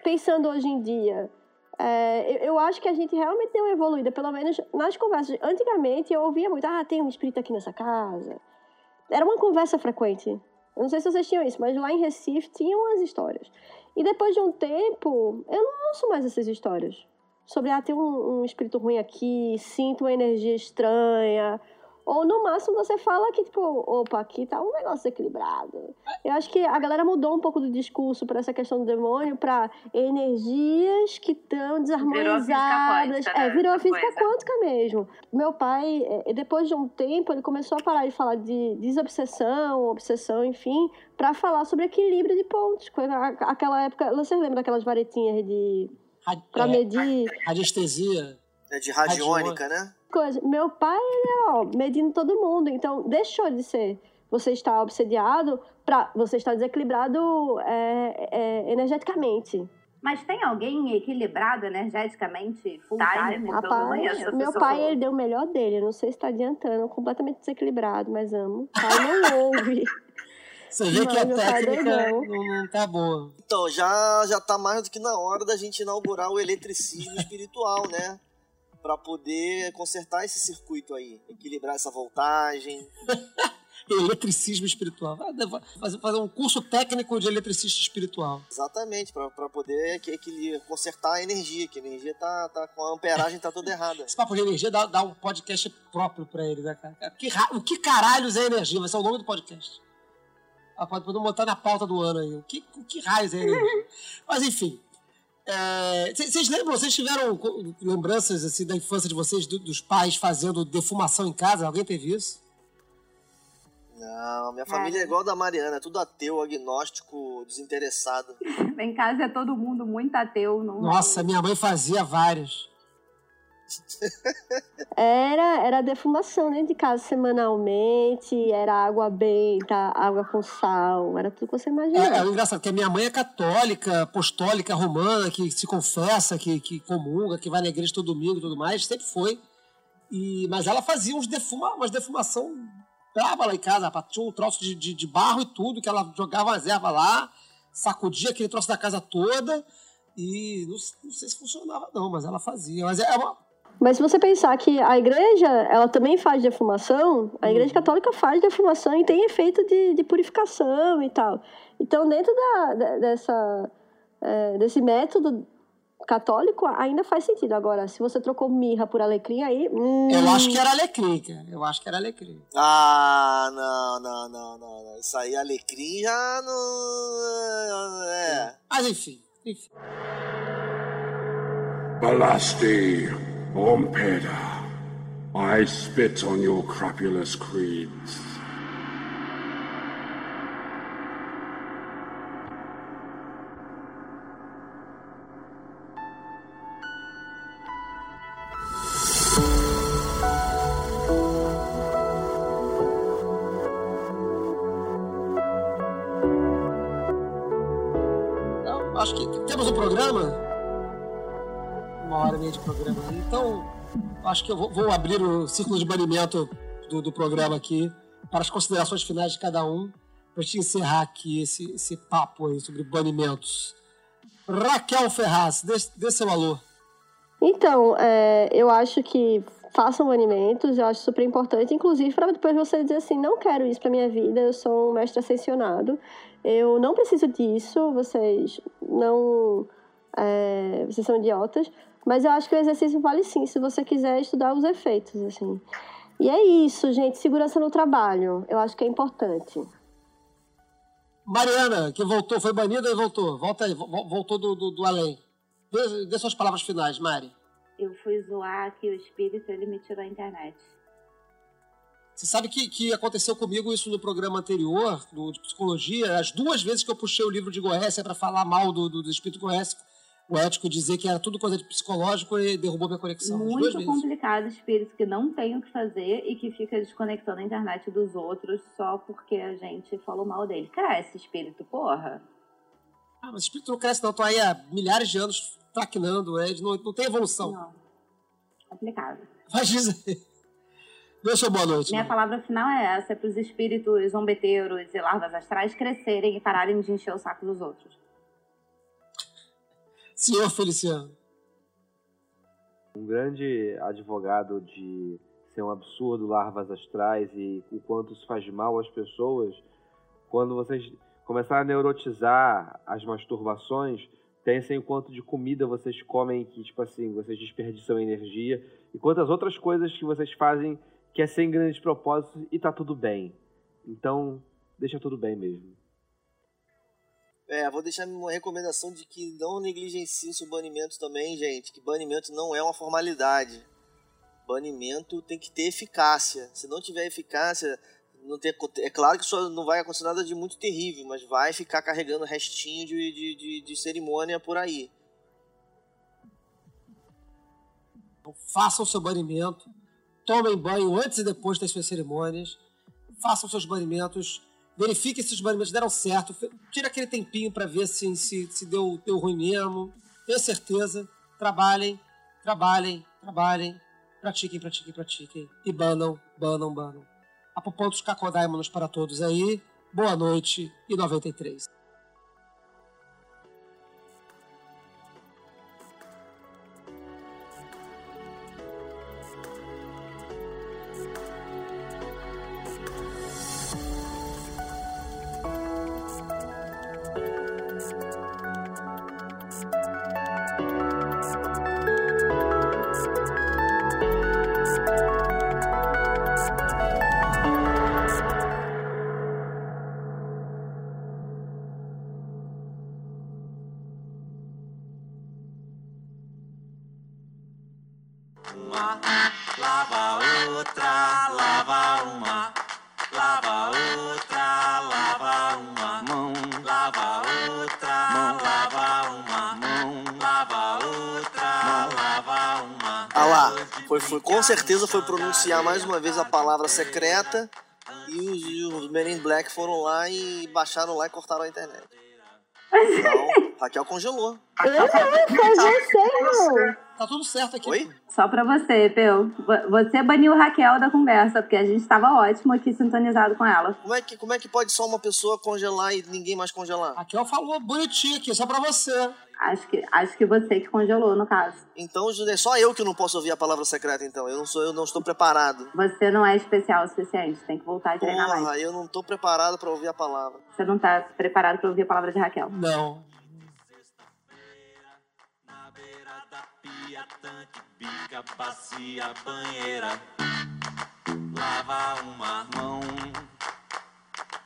Pensando hoje em dia. É, eu, eu, acho que a gente realmente deu uma evoluída, pelo menos nas conversas. Antigamente eu ouvia muito, ah, tem um espírito aqui nessa casa. Era uma conversa frequente. Eu não sei se vocês tinham isso, mas lá em Recife tinham as histórias. E depois de um tempo, eu não ouço mais essas histórias. Sobre, ah, tem um, um espírito ruim aqui, sinto uma energia estranha, ou no máximo você fala que, tipo, opa, aqui tá um negócio equilibrado. Eu acho que a galera mudou um pouco do discurso para essa questão do demônio para energias que estão desarmonizadas. Virou é, virou a física quântica mesmo. Meu pai, é, depois de um tempo, ele começou a parar de falar de desobsessão, obsessão, enfim, para falar sobre equilíbrio de pontos. Aquela época, você lembra daquelas varetinhas de. para é, medir. Radiestesia. É de radiônica, né? Coisa. Meu pai, ele ó, medindo todo mundo. Então, deixou de ser você está obsediado para você estar desequilibrado é, é, energeticamente. Mas tem alguém equilibrado energeticamente full time? Rapaz, meu pai, ele deu o melhor dele. Eu não sei se está adiantando, completamente desequilibrado, mas amo. O pai não ouve. Você vê que a técnica não. não tá boa. Então, já, já tá mais do que na hora da gente inaugurar o eletricismo espiritual, né? Para poder consertar esse circuito aí, equilibrar essa voltagem. eletricismo espiritual. Fazer, um curso técnico de eletricista espiritual. Exatamente, para poder que, que, consertar a energia, que a energia tá, tá com a amperagem tá toda errada. Esse papo de energia dá, dá um podcast próprio para ele, né, cara? Que, o que caralhos é energia? Vai ser o nome do podcast. Ah, pode, pode botar na pauta do ano aí. O que, o que raios é energia? Mas enfim, vocês é, lembram, vocês tiveram lembranças assim da infância de vocês, do, dos pais fazendo defumação em casa? Alguém teve isso? Não, minha família é, é igual a da Mariana, é tudo ateu, agnóstico, desinteressado. em casa é todo mundo muito ateu. Não... Nossa, minha mãe fazia vários. Era, era defumação dentro de casa semanalmente, era água benta, água com sal, era tudo que você imaginava. É, é engraçado, que a minha mãe é católica, apostólica, romana, que se confessa, que, que comunga, que vai na igreja todo domingo e tudo mais, sempre foi. E, mas ela fazia uns defuma, umas defumação brava lá em casa, rapaz. tinha um troço de, de, de, barro e tudo, que ela jogava as ervas lá, sacudia aquele troço da casa toda. E não, não sei se funcionava, não, mas ela fazia. Mas é uma, mas se você pensar que a igreja, ela também faz defumação, a igreja uhum. católica faz defumação e tem efeito de, de purificação e tal. Então, dentro da, dessa, é, desse método católico, ainda faz sentido. Agora, se você trocou mirra por alecrim, aí... Hum... Eu acho que era alecrim, cara. Eu acho que era alecrim. Ah, não, não, não, não. Isso aí, alecrim já não... É. Mas, enfim, enfim. Balasti. Ompeda, I spit on your crapulous creeds. Acho que eu vou, abrir o círculo de banimento do, do, programa aqui para as considerações finais de cada um, para gente encerrar aqui esse, esse papo aí sobre banimentos. Raquel Ferraz, dê, dê seu alô. Então, é, eu acho que façam banimentos, eu acho super importante, inclusive para depois você dizer assim, não quero isso para minha vida, eu sou um mestre ascensionado, eu não preciso disso, vocês não... É, vocês são idiotas, mas eu acho que o exercício vale sim, se você quiser estudar os efeitos, assim. E é isso, gente. Segurança no trabalho. Eu acho que é importante. Mariana, que voltou, foi banida e voltou. Volta aí, voltou do, do, do além. Dê, dê, suas palavras finais, Mari. Eu fui zoar que o espírito ele me tirou a internet. Você sabe que, que aconteceu comigo isso no programa anterior, do, de psicologia. As duas vezes que eu puxei o livro de Goécia para falar mal do, do, do espírito Goécia, o ético dizer que era tudo coisa de psicológico e derrubou minha conexão. Muito complicado espírito que não tem o que fazer e que fica desconectando a internet dos outros só porque a gente falou mal dele. Cresce, espírito, porra. Ah, mas espírito não cresce, não. Estão aí há milhares de anos traquinando, é, não, não tem evolução. Não. Complicado. Mas diz aí. Dê seu boa noite. Minha né? palavra final é essa, é para os espíritos zombeteiros e larvas astrais crescerem e pararem de encher o saco dos outros. Senhor Feliciano. Um grande advogado de ser um absurdo larvas astrais e o quanto isso faz mal às pessoas, quando vocês começarem a neurotizar as masturbações, pensem o quanto de comida vocês comem que, tipo assim, vocês desperdiçam energia e quantas outras coisas que vocês fazem que é sem grandes propósitos e tá tudo bem. Então, deixa tudo bem mesmo. É, vou deixar uma recomendação de que não negligenciem o banimento também, gente. Que banimento não é uma formalidade. Banimento tem que ter eficácia. Se não tiver eficácia, não tem, é claro que isso não vai acontecer nada de muito terrível, mas vai ficar carregando restinho de, de, de, de cerimônia por aí. Então, façam seu banimento, tomem banho antes e depois das suas cerimônias, façam seus banimentos, verifiquem se os banimentos deram certo, tira aquele tempinho para ver se, se, se deu, deu ruim mesmo, tenha certeza, trabalhem, trabalhem, trabalhem, pratiquem, pratiquem, pratiquem, e banam, banam, banam. Apopontos Cacodaimanos para todos aí, boa noite e 93. Certeza foi pronunciar mais uma vez a palavra secreta e os, os Men in Black foram lá e baixaram lá e cortaram a internet. Então, Raquel congelou. Eu não foi você, Tá tudo certo aqui. Oi? Só pra você, Peu. Vo- Você baniu Raquel da conversa, porque a gente tava ótimo aqui sintonizado com ela. Como é, que, como é que pode só uma pessoa congelar e ninguém mais congelar? Raquel falou bonitinho aqui, só pra você. Acho que, acho que você que congelou, no caso. Então é só eu que não posso ouvir a palavra secreta, então. Eu não sou, eu não estou preparado. Você não é especial o suficiente, tem que voltar a treinar mais. Porra, eu não tô preparado pra ouvir a palavra. Você não tá preparado pra ouvir a palavra de Raquel. Não. Tanque, bica, bacia, banheira. Lava uma mão,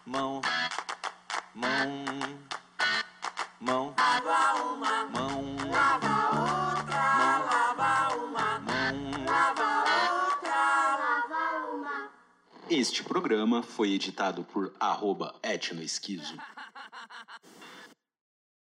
mão, mão, mão. Lava uma mão, lava outra, lava uma mão, lava outra, lava uma. Este programa foi editado por arroba etnoesquizo.